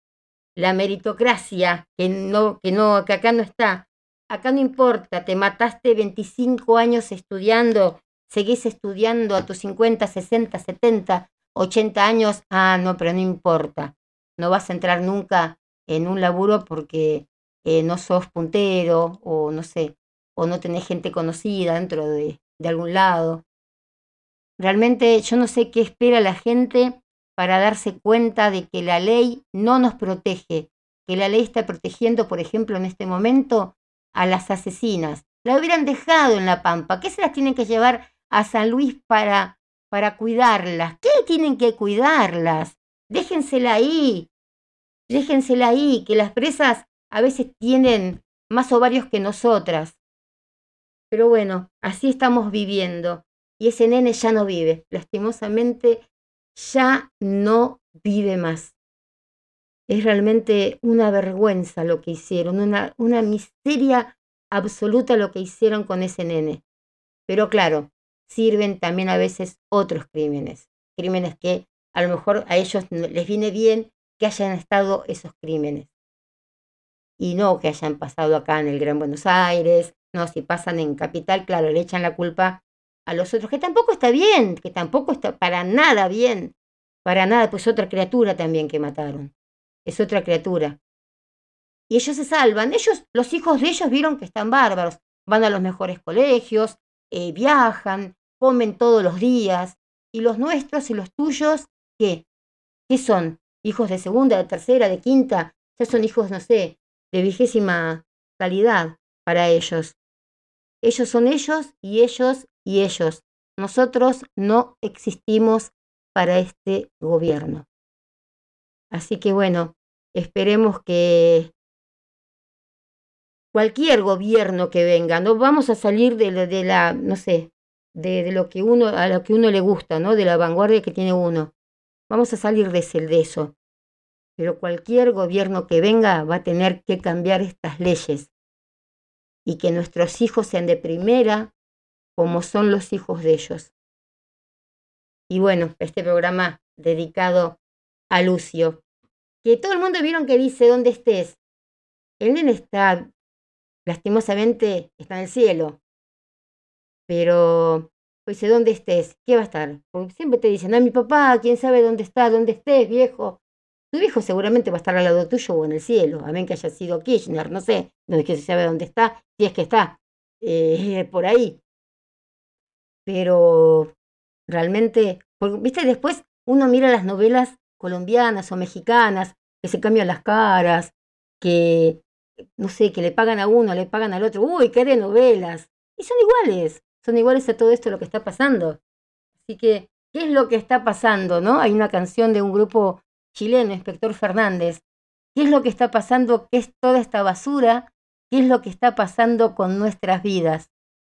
la meritocracia, que, no, que, no, que acá no está. Acá no importa, te mataste 25 años estudiando, seguís estudiando a tus 50, 60, 70, 80 años, ah, no, pero no importa. No vas a entrar nunca en un laburo porque eh, no sos puntero o no sé, o no tenés gente conocida dentro de, de algún lado. Realmente yo no sé qué espera la gente para darse cuenta de que la ley no nos protege, que la ley está protegiendo, por ejemplo, en este momento a las asesinas. La hubieran dejado en la pampa. ¿Qué se las tienen que llevar a San Luis para, para cuidarlas? ¿Qué tienen que cuidarlas? Déjensela ahí. Déjensela ahí, que las presas a veces tienen más ovarios que nosotras. Pero bueno, así estamos viviendo. Y ese nene ya no vive. Lastimosamente ya no vive más. Es realmente una vergüenza lo que hicieron, una, una miseria absoluta lo que hicieron con ese nene. Pero claro, sirven también a veces otros crímenes, crímenes que a lo mejor a ellos les viene bien que hayan estado esos crímenes. Y no que hayan pasado acá en el Gran Buenos Aires, no, si pasan en Capital, claro, le echan la culpa a los otros, que tampoco está bien, que tampoco está para nada bien, para nada, pues otra criatura también que mataron, es otra criatura. Y ellos se salvan, ellos, los hijos de ellos vieron que están bárbaros, van a los mejores colegios, eh, viajan, comen todos los días, y los nuestros y los tuyos, ¿qué? ¿Qué son? ¿Hijos de segunda, de tercera, de quinta? Ya son hijos, no sé, de vigésima calidad para ellos. Ellos son ellos y ellos y ellos. Nosotros no existimos para este gobierno. Así que bueno, esperemos que cualquier gobierno que venga, no vamos a salir de la, de la no sé, de, lo que uno, a lo que uno le gusta, ¿no? De la vanguardia que tiene uno. Vamos a salir de, ese, de eso. Pero cualquier gobierno que venga va a tener que cambiar estas leyes y que nuestros hijos sean de primera como son los hijos de ellos. Y bueno, este programa dedicado a Lucio, que todo el mundo vieron que dice, ¿dónde estés? El nene está, lastimosamente, está en el cielo. Pero, pues, ¿dónde estés? ¿Qué va a estar? Porque siempre te dicen, ah, mi papá, quién sabe dónde está, dónde estés, viejo. Tu viejo seguramente va a estar al lado tuyo o en el cielo, a menos que haya sido Kirchner, no sé, no es que se sabe dónde está, si es que está eh, por ahí pero realmente, viste, después uno mira las novelas colombianas o mexicanas, que se cambian las caras, que, no sé, que le pagan a uno, le pagan al otro, uy, qué de novelas. Y son iguales, son iguales a todo esto lo que está pasando. Así que, ¿qué es lo que está pasando, no? Hay una canción de un grupo chileno, Inspector Fernández. ¿Qué es lo que está pasando? ¿Qué es toda esta basura? ¿Qué es lo que está pasando con nuestras vidas?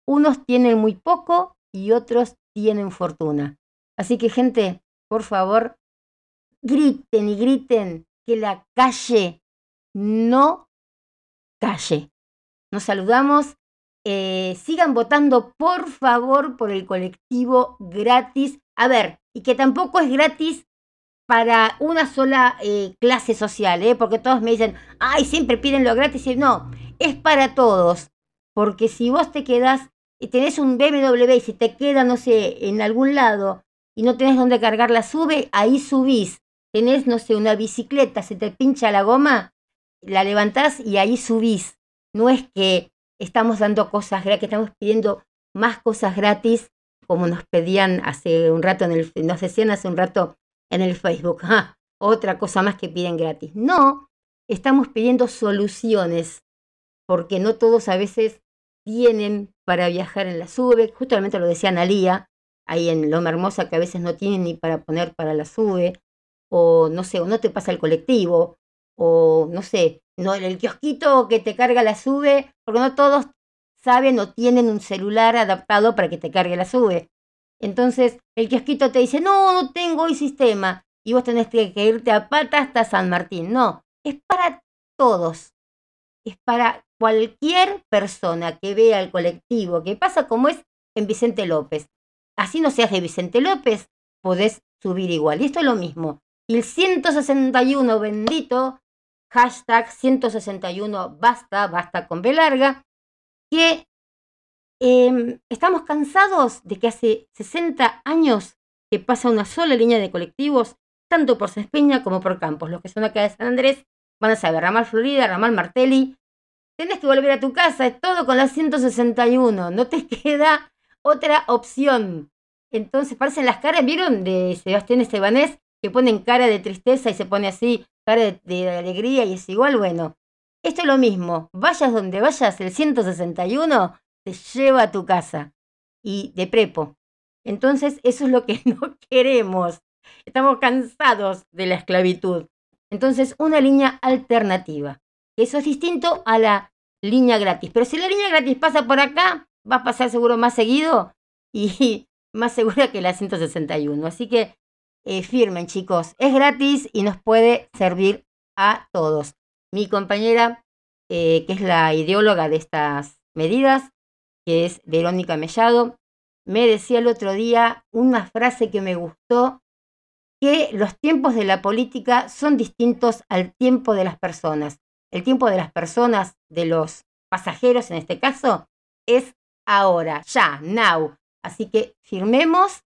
Unos tienen muy poco y otros tienen fortuna. Así que gente, por favor, griten y griten que la calle no calle. Nos saludamos. Eh, sigan votando, por favor, por el colectivo gratis. A ver, y que tampoco es gratis para una sola eh, clase social, ¿eh? porque todos me dicen, ay, siempre piden lo gratis. Y no, es para todos. Porque si vos te quedás y tenés un BMW y si te queda, no sé, en algún lado y no tenés dónde cargar la sube, ahí subís. Tenés, no sé, una bicicleta, se te pincha la goma, la levantás y ahí subís. No es que estamos dando cosas gratis, estamos pidiendo más cosas gratis, como nos pedían hace un rato, en el, nos decían hace un rato en el Facebook. Otra cosa más que piden gratis. No, estamos pidiendo soluciones, porque no todos a veces tienen para viajar en la SUBE. Justamente lo decía Analía, ahí en Loma Hermosa, que a veces no tienen ni para poner para la SUBE, o no sé, o no te pasa el colectivo, o no sé, no, el kiosquito que te carga la SUBE, porque no todos saben o tienen un celular adaptado para que te cargue la SUBE. Entonces, el kiosquito te dice, no, no tengo hoy sistema, y vos tenés que irte a pata hasta San Martín. No, es para todos. Es para cualquier persona que vea el colectivo, que pasa como es en Vicente López. Así no seas de Vicente López, podés subir igual. Y esto es lo mismo. Y el 161 bendito, hashtag 161 basta, basta con B larga, que em, estamos cansados de que hace 60 años que pasa una sola línea de colectivos, tanto por Cespeña como por Campos. Los que son acá de San Andrés van a saber, Ramal Florida, Ramal Martelli. Tenés que volver a tu casa, es todo con la 161, no te queda otra opción. Entonces parecen las caras, ¿vieron? De Sebastián Estebanés, que ponen cara de tristeza y se pone así, cara de, de alegría y es igual, bueno. Esto es lo mismo, vayas donde vayas, el 161 te lleva a tu casa y de prepo. Entonces eso es lo que no queremos. Estamos cansados de la esclavitud. Entonces, una línea alternativa. Eso es distinto a la línea gratis. Pero si la línea gratis pasa por acá, va a pasar seguro más seguido y más segura que la 161. Así que eh, firmen, chicos. Es gratis y nos puede servir a todos. Mi compañera, eh, que es la ideóloga de estas medidas, que es Verónica Mellado, me decía el otro día una frase que me gustó que los tiempos de la política son distintos al tiempo de las personas. El tiempo de las personas, de los pasajeros en este caso, es ahora, ya, now. Así que firmemos,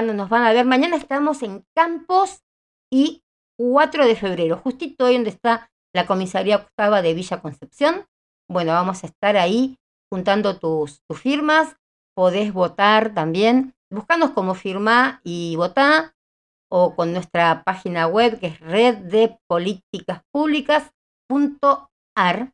nos van a ver. Mañana estamos en Campos y 4 de febrero, justito ahí donde está la comisaría octava de Villa Concepción. Bueno, vamos a estar ahí juntando tus, tus firmas. Podés votar también. Buscanos como firma y votá o con nuestra página web que es reddepolíticaspúblicas.ar.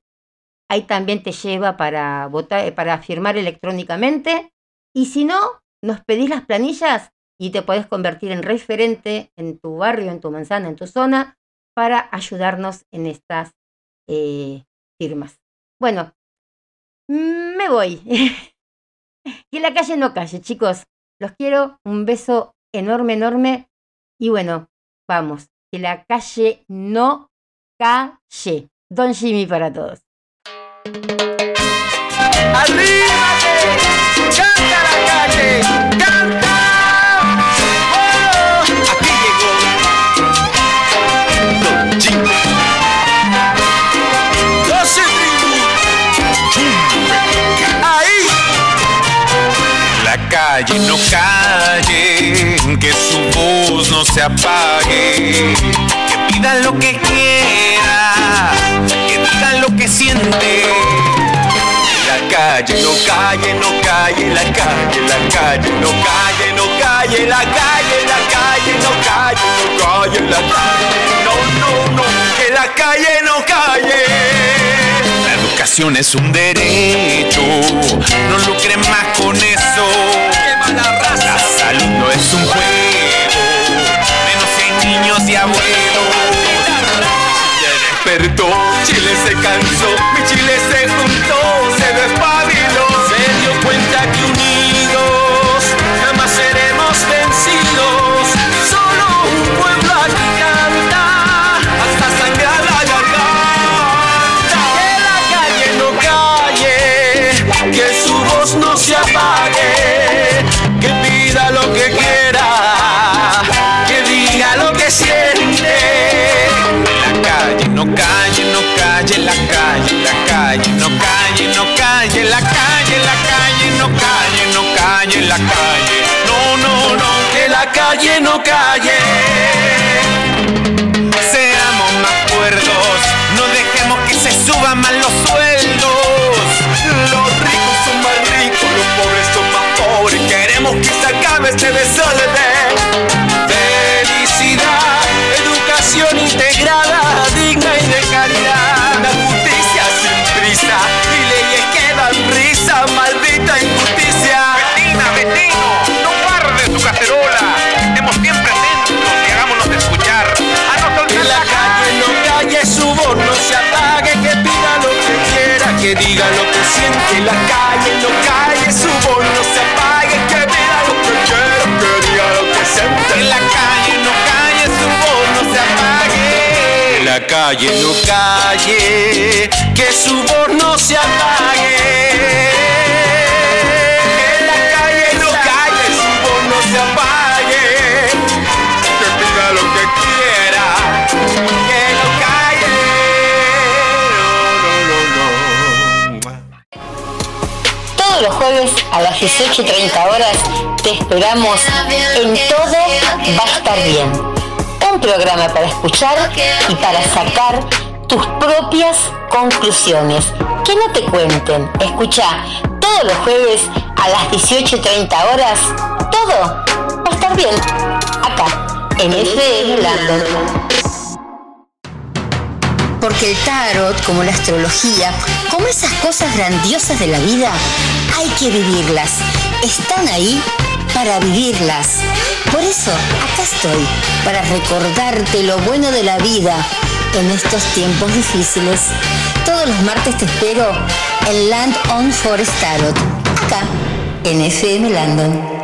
Ahí también te lleva para votar, para firmar electrónicamente. Y si no, nos pedís las planillas y te podés convertir en referente en tu barrio, en tu manzana, en tu zona, para ayudarnos en estas eh, firmas. Bueno, me voy. que la calle no calle, chicos. Los quiero. Un beso enorme, enorme. Y bueno, vamos, que la calle no calle. Don Jimmy para todos. ¡Canta la calle! ¡Canta! Calle no calle, que su voz no se apague, que pida lo que quiera, que diga lo que siente. La calle no calle, no calle, la calle, la calle no calle, no calle, la calle, la calle no calle, no calle, la calle, no, no, no, que la calle no calle. Es un derecho, no lucren más con eso. La salud no es un juego, menos hay niños y abuelos. Chile despertó, Chile se cansó, mi Chile se juntó, se despabiló, se dio cuenta que unidos calle no calle, que su voz no se apague. Que la calle no calle, su voz no se apague. Que pida lo que quiera, que no calle. Todos los jueves a las 18.30 horas te esperamos en Todo va a estar bien. Un programa para escuchar y para sacar tus propias conclusiones. Que no te cuenten. Escucha todos los jueves a las 18.30 horas. Todo va a estar bien. Acá, en FM London. Porque el tarot, como la astrología, como esas cosas grandiosas de la vida, hay que vivirlas. Están ahí para vivirlas. Por eso, acá estoy, para recordarte lo bueno de la vida en estos tiempos difíciles. Todos los martes te espero en Land on Forest Tarot, acá, en FM London.